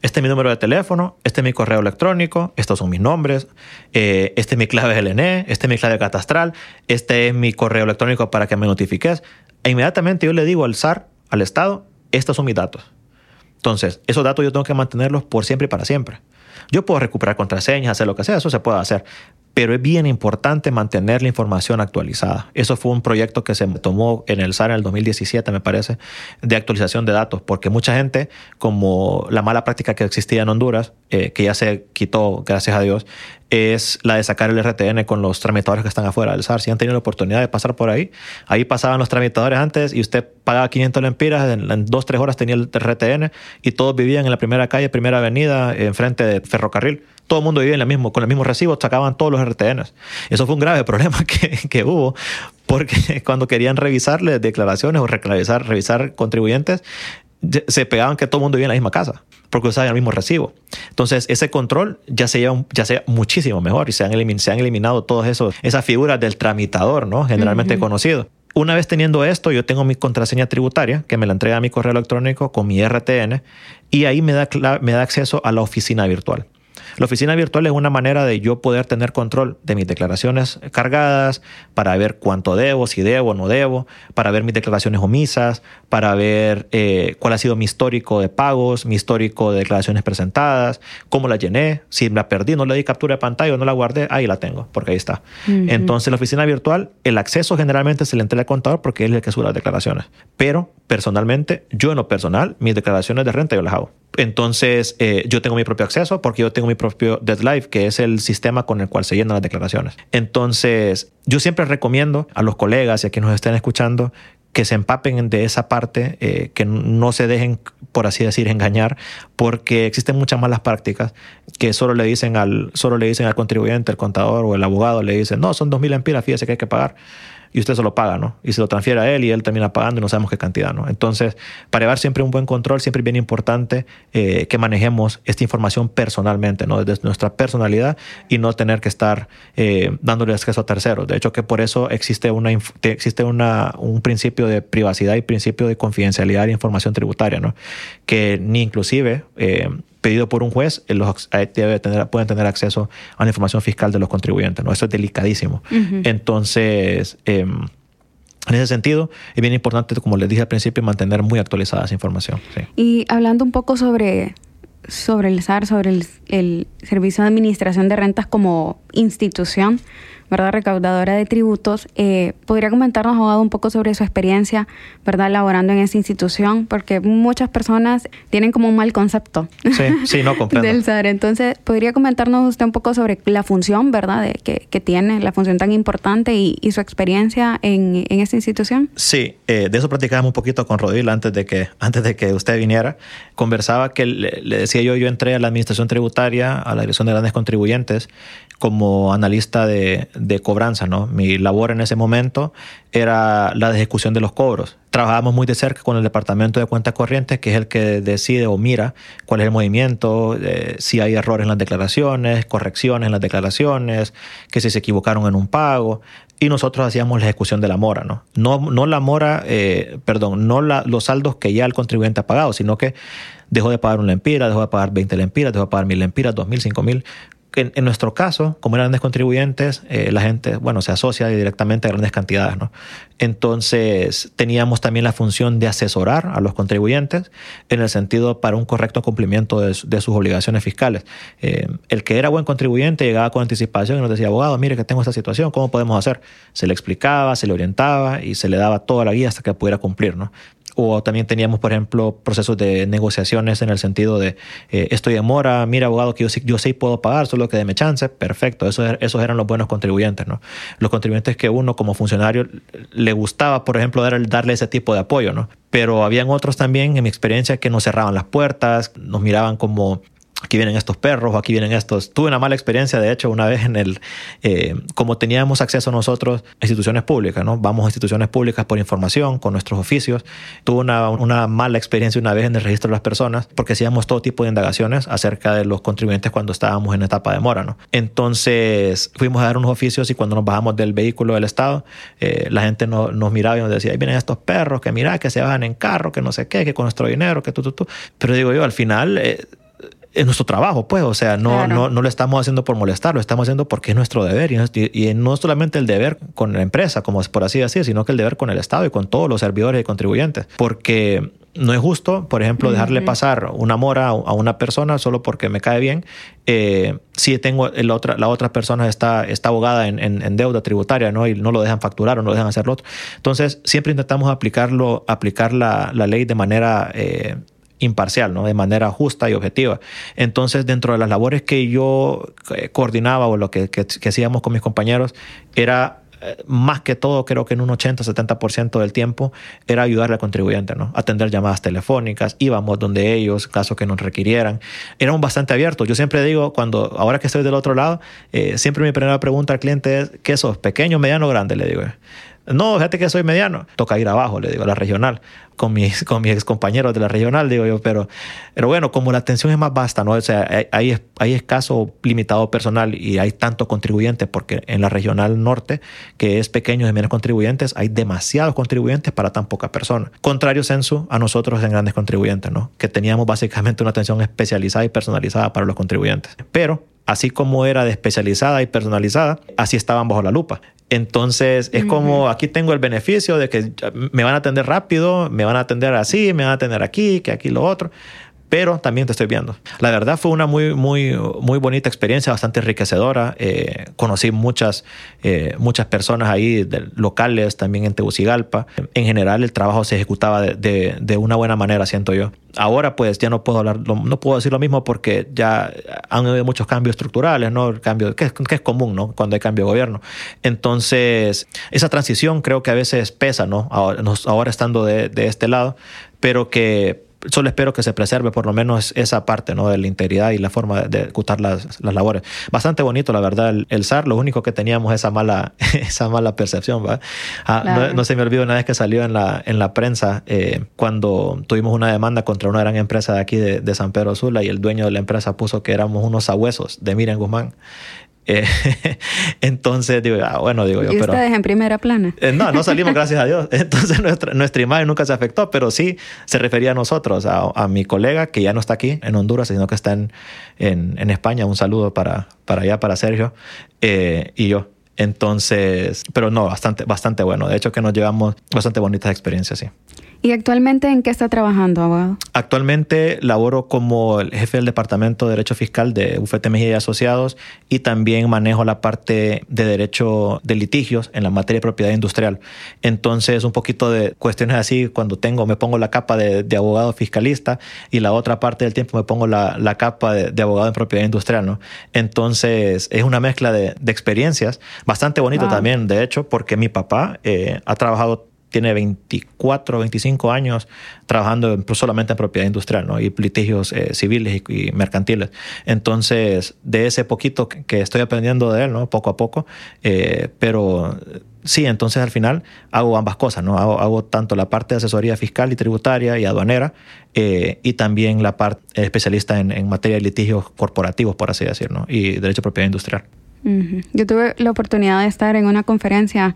este es mi número de teléfono, este es mi correo electrónico, estos son mis nombres, eh, este es mi clave LNE, este es mi clave catastral, este es mi correo electrónico para que me notifiques. E inmediatamente yo le digo al SAR, al Estado, estos son mis datos. Entonces, esos datos yo tengo que mantenerlos por siempre y para siempre. Yo puedo recuperar contraseñas, hacer lo que sea, eso se puede hacer. Pero es bien importante mantener la información actualizada. Eso fue un proyecto que se tomó en el SAR en el 2017, me parece, de actualización de datos, porque mucha gente, como la mala práctica que existía en Honduras, eh, que ya se quitó, gracias a Dios, es la de sacar el RTN con los tramitadores que están afuera del SAR. Si han tenido la oportunidad de pasar por ahí, ahí pasaban los tramitadores antes y usted pagaba 500 lempiras, en, en dos, tres horas tenía el RTN y todos vivían en la primera calle, primera avenida, enfrente de ferrocarril. Todo el mundo vivía en la mismo, con el mismo recibo, sacaban todos los RTNs. Eso fue un grave problema que, que hubo, porque cuando querían revisarle declaraciones o revisar, revisar contribuyentes, se pegaban que todo el mundo vivía en la misma casa porque usaban el mismo recibo. Entonces, ese control ya se lleva, ya sea muchísimo mejor y se han, eliminado, se han eliminado todas esas figuras del tramitador, ¿no? Generalmente conocido. Una vez teniendo esto, yo tengo mi contraseña tributaria que me la entrega a mi correo electrónico con mi RTN y ahí me da, me da acceso a la oficina virtual. La oficina virtual es una manera de yo poder tener control de mis declaraciones cargadas, para ver cuánto debo, si debo o no debo, para ver mis declaraciones omisas, para ver eh, cuál ha sido mi histórico de pagos, mi histórico de declaraciones presentadas, cómo la llené, si la perdí, no le di captura de pantalla o no la guardé, ahí la tengo, porque ahí está. Entonces, la oficina virtual, el acceso generalmente se le entrega al contador porque él es el que sube las declaraciones. Pero personalmente, yo en lo personal, mis declaraciones de renta yo las hago. Entonces, eh, yo tengo mi propio acceso porque yo tengo mi propio DeadLive, que es el sistema con el cual se llenan las declaraciones. Entonces, yo siempre recomiendo a los colegas y a quienes nos estén escuchando que se empapen de esa parte, eh, que no se dejen, por así decir, engañar, porque existen muchas malas prácticas que solo le dicen al, solo le dicen al contribuyente, el contador o el abogado, le dicen, no, son 2.000 empiras, fíjese que hay que pagar y usted se lo paga, ¿no? Y se lo transfiere a él y él termina pagando y no sabemos qué cantidad, ¿no? Entonces, para llevar siempre un buen control, siempre es bien importante eh, que manejemos esta información personalmente, ¿no? Desde nuestra personalidad y no tener que estar eh, dándole acceso a terceros. De hecho, que por eso existe, una, existe una, un principio de privacidad y principio de confidencialidad e información tributaria, ¿no? Que ni inclusive... Eh, pedido por un juez, eh, los, debe tener, pueden tener acceso a la información fiscal de los contribuyentes. ¿no? Eso es delicadísimo. Entonces, em, en ese sentido, es bien importante, como les dije al principio, mantener muy actualizada esa información. Y hablando un poco sobre, sobre el SAR, sobre el, el Servicio de Administración de Rentas como institución, ¿verdad? Recaudadora de tributos. Eh, ¿Podría comentarnos, abogado, un poco sobre su experiencia, ¿verdad? Laborando en esa institución, porque muchas personas tienen como un mal concepto. Sí, sí, no comprendo. del SAR. Entonces, ¿podría comentarnos usted un poco sobre la función, ¿verdad? De, que, que, tiene, la función tan importante y, y su experiencia en, en, esta institución? Sí, eh, de eso platicábamos un poquito con Rodil antes de que, antes de que usted viniera. Conversaba que le, le decía yo, yo entré a la administración tributaria, a la dirección de grandes contribuyentes, como analista de, cobranza. ¿no? Mi labor en ese momento era la de ejecución de los cobros. Trabajábamos muy de cerca con el departamento de cuentas corrientes, que es el que decide o mira cuál es el movimiento, eh, si hay errores en las declaraciones, correcciones en las declaraciones, que si se equivocaron en un pago. Y nosotros hacíamos la ejecución de la mora, ¿no? No, no la mora, eh, perdón, no la, los saldos que ya el contribuyente ha pagado, sino que dejó de pagar una lempira, dejó de pagar 20 lempiras, dejó de pagar mil lempiras, dos mil, cinco mil, en, nuestro caso, como eran grandes contribuyentes, eh, la gente, bueno, se asocia directamente a grandes cantidades, ¿no? Entonces, teníamos también la función de asesorar a los contribuyentes en el sentido para un correcto cumplimiento de, de sus obligaciones fiscales. Eh, el que era buen contribuyente llegaba con anticipación y nos decía, abogado, mire que tengo esta situación, ¿cómo podemos hacer? Se le explicaba, se le orientaba y se le daba toda la guía hasta que pudiera cumplir, ¿no? O también teníamos, por ejemplo, procesos de negociaciones en el sentido de eh, estoy de mora, mira abogado que yo, yo sí puedo pagar, solo que deme chance, perfecto, esos, esos eran los buenos contribuyentes, ¿no? Los contribuyentes que uno como funcionario le gustaba, por ejemplo, dar, darle ese tipo de apoyo, ¿no? Pero habían otros también, en mi experiencia, que nos cerraban las puertas, nos miraban como aquí vienen estos perros o aquí vienen estos. Tuve una mala experiencia, de hecho, una vez en el, eh, como teníamos acceso nosotros a instituciones públicas, ¿no? Vamos a instituciones públicas por información, con nuestros oficios. Tuve una, una mala experiencia una vez en el registro de las personas porque hacíamos todo tipo de indagaciones acerca de los contribuyentes cuando estábamos en etapa de mora, ¿no? Entonces fuimos a dar unos oficios y cuando nos bajamos del vehículo del Estado, eh, la gente no, nos miraba y nos decía, ahí vienen estos perros, que mira, que se bajan en carro, que no sé qué, que con nuestro dinero, que tú, tú, tú. Pero digo yo, al final... Eh, es nuestro trabajo, pues, o sea, no, claro. no, no, lo estamos haciendo por molestar, lo estamos haciendo porque es nuestro deber y, y, no solamente el deber con la empresa, como es por así decir, sino que el deber con el Estado y con todos los servidores y contribuyentes, porque no es justo, por ejemplo, dejarle uh -huh. pasar una mora a una persona solo porque me cae bien. Eh, si tengo el otra, la otra persona está, está abogada en, en, en, deuda tributaria ¿no? y no lo dejan facturar o no lo dejan hacer lo otro. Entonces, siempre intentamos aplicarlo, aplicar la, la ley de manera... Eh, imparcial, ¿no? de manera justa y objetiva. Entonces, dentro de las labores que yo eh, coordinaba o lo que, que, hacíamos con mis compañeros, era eh, más que todo, creo que en un 80-70% del tiempo era ayudarle al contribuyente, ¿no? Atender llamadas telefónicas, íbamos donde ellos, caso que nos requirieran. Éramos bastante abiertos. Yo siempre digo, cuando, ahora que estoy del otro lado, eh, siempre mi primera pregunta al cliente es, ¿qué sos? ¿Pequeño, mediano o grande? Le digo. No, fíjate que soy mediano. Toca ir abajo, le digo, a la regional, con mis, con mis compañeros de la regional, digo yo, pero, pero bueno, como la atención es más vasta, ¿no? O sea, hay, hay, escaso limitado personal y hay tanto contribuyentes, porque en la regional norte, que es pequeño de menos contribuyentes, hay demasiados contribuyentes para tan poca persona. Contrario censo a nosotros en grandes contribuyentes, ¿no? Que teníamos básicamente una atención especializada y personalizada para los contribuyentes. Pero así como era de especializada y personalizada, así estaban bajo la lupa. Entonces es como aquí tengo el beneficio de que me van a atender rápido, me van a atender así, me van a atender aquí, que aquí lo otro, pero también te estoy viendo. La verdad fue una muy, muy, muy bonita experiencia, bastante enriquecedora. Eh, conocí muchas, eh, muchas personas ahí locales, también en Tegucigalpa. En general el trabajo se ejecutaba de, de, una buena manera, siento yo ahora pues ya no puedo hablar, no puedo decir lo mismo porque ya han habido muchos cambios estructurales, ¿no? El cambio que es común, ¿no? Cuando hay cambio de gobierno. Entonces, esa transición creo que a veces pesa, ¿no? Ahora, ahora estando de, de este lado, pero que solo espero que se preserve por lo menos esa parte ¿no? de la integridad y la forma de ejecutar las, las labores. Bastante bonito, la verdad, el, el, SAR. Lo único que teníamos esa mala, esa mala percepción. ¿va? Ah, claro. no, no, se me olvidó una vez que salió en la, en la prensa eh, cuando tuvimos una demanda contra una gran empresa de aquí de, de San Pedro Sula y el dueño de la empresa puso que éramos unos sabuesos de Miriam Guzmán. Eh, entonces, digo, ah, bueno, digo yo, ¿Y pero... ustedes en primera plana? Eh, no, no salimos, gracias a Dios. Entonces, nuestra, nuestra imagen nunca se afectó, pero sí se refería a nosotros, a, a mi colega que ya no está aquí en Honduras, sino que está en, en, en España. Un saludo para, para allá, para Sergio, eh, y yo. Entonces, pero no, bastante, bastante bueno. De hecho, que nos llevamos bastante bonitas experiencias, sí. ¿Y actualmente en qué está trabajando, abogado? Actualmente laboro como el jefe del Departamento de Derecho Fiscal de Bufete Mejía y Asociados y también manejo la parte de derecho de litigios en la materia de propiedad industrial. Entonces, un poquito de cuestiones así, cuando tengo, me pongo la capa de, abogado fiscalista y la otra parte del tiempo me pongo la, capa de, abogado en propiedad industrial, ¿no? Entonces, es una mezcla de, experiencias, bastante bonito también, de hecho, porque mi papá eh, ha trabajado tiene 24, 25 años trabajando solamente en propiedad industrial ¿no? y litigios eh, civiles y, mercantiles. Entonces, de ese poquito que, estoy aprendiendo de él, ¿no? poco a poco, eh, pero sí, entonces al final hago ambas cosas, ¿no? Hago, tanto la parte de asesoría fiscal y tributaria y aduanera eh, y también la parte especialista en, materia de litigios corporativos, por así decirlo, y derecho de propiedad industrial. Yo tuve la oportunidad de estar en una conferencia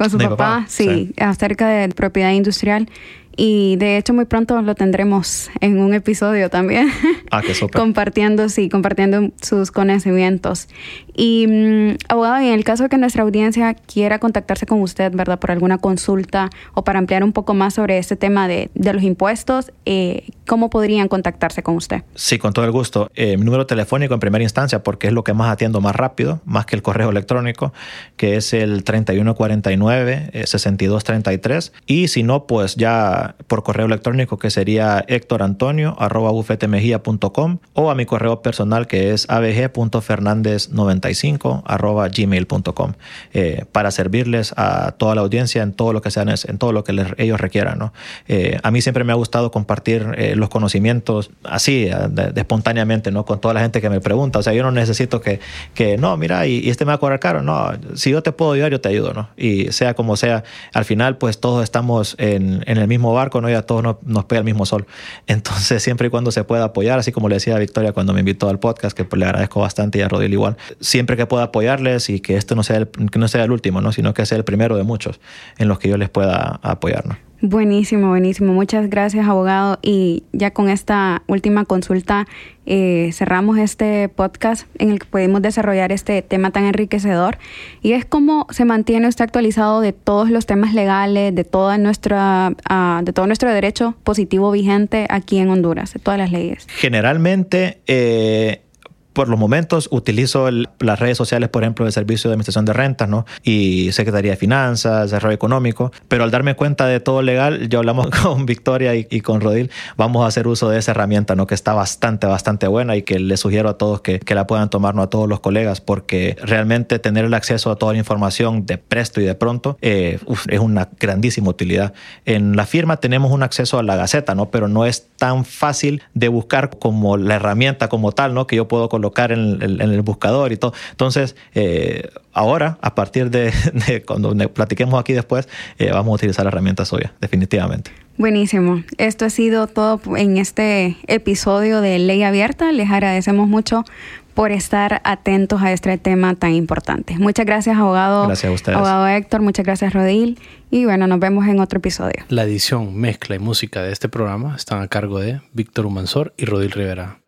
con su papá, sí, acerca de propiedad industrial. Y de hecho muy pronto lo tendremos en un episodio también. Ah, qué compartiendo, sí, compartiendo sus conocimientos. Y mm, abogado, en el caso de que nuestra audiencia quiera contactarse con usted, ¿verdad? Por alguna consulta o para ampliar un poco más sobre este tema de, de los impuestos, eh, ¿cómo podrían contactarse con usted? Sí, con todo el gusto. Eh, mi número telefónico en primera instancia, porque es lo que más atiendo más rápido, más que el correo electrónico, que es el 3149-6233. Eh, y si no, pues ya por correo electrónico, que sería hectorantonio.com o a mi correo personal, que es abg.fernandez95 arroba gmail.com eh, para servirles a toda la audiencia en todo lo que sean en todo lo que ellos requieran. ¿no? Eh, a mí siempre me ha gustado compartir eh, los conocimientos así, de, espontáneamente, ¿no? con toda la gente que me pregunta. O sea, yo no necesito que, que no, mira, y, este me va a cobrar caro. No, si yo te puedo ayudar, yo te ayudo. ¿no? Y sea como sea, al final, pues todos estamos en, en el mismo barco, ¿no? y a todos nos, nos, pega el mismo sol. Entonces, siempre y cuando se pueda apoyar, así como le decía a Victoria cuando me invitó al podcast, que pues, le agradezco bastante y a Rodil igual, siempre que pueda apoyarles y que esto no sea el, que no sea el último, ¿no? sino que sea el primero de muchos en los que yo les pueda apoyar. ¿no? Buenísimo, buenísimo. Muchas gracias, abogado. Y ya con esta última consulta eh, cerramos este podcast en el que pudimos desarrollar este tema tan enriquecedor. Y es cómo se mantiene usted actualizado de todos los temas legales, de toda nuestra, uh, de todo nuestro derecho positivo vigente aquí en Honduras, de todas las leyes. Generalmente eh, por los momentos utilizo las redes sociales, por ejemplo, del Servicio de Administración de Rentas, ¿no? Y Secretaría de Finanzas, Desarrollo Económico. Pero al darme cuenta de todo legal, ya hablamos con Victoria y, con Rodil, vamos a hacer uso de esa herramienta, ¿no? Que está bastante, bastante buena y que les sugiero a todos que, que la puedan tomar, ¿no? A todos los colegas, porque realmente tener el acceso a toda la información de presto y de pronto eh, es una grandísima utilidad. En la firma tenemos un acceso a la Gaceta, ¿no? Pero no es tan fácil de buscar como la herramienta como tal, ¿no? Que yo puedo colocar en el, buscador y todo. Entonces, eh, ahora, a partir de, cuando platiquemos aquí después, eh, vamos a utilizar la herramienta suya, definitivamente. Buenísimo. Esto ha sido todo en este episodio de Ley Abierta. Les agradecemos mucho por estar atentos a este tema tan importante. Muchas gracias, abogado. Gracias a ustedes. Abogado Héctor, muchas gracias, Rodil. Y bueno, nos vemos en otro episodio. La edición, mezcla y música de este programa están a cargo de Víctor Humansor y Rodil Rivera.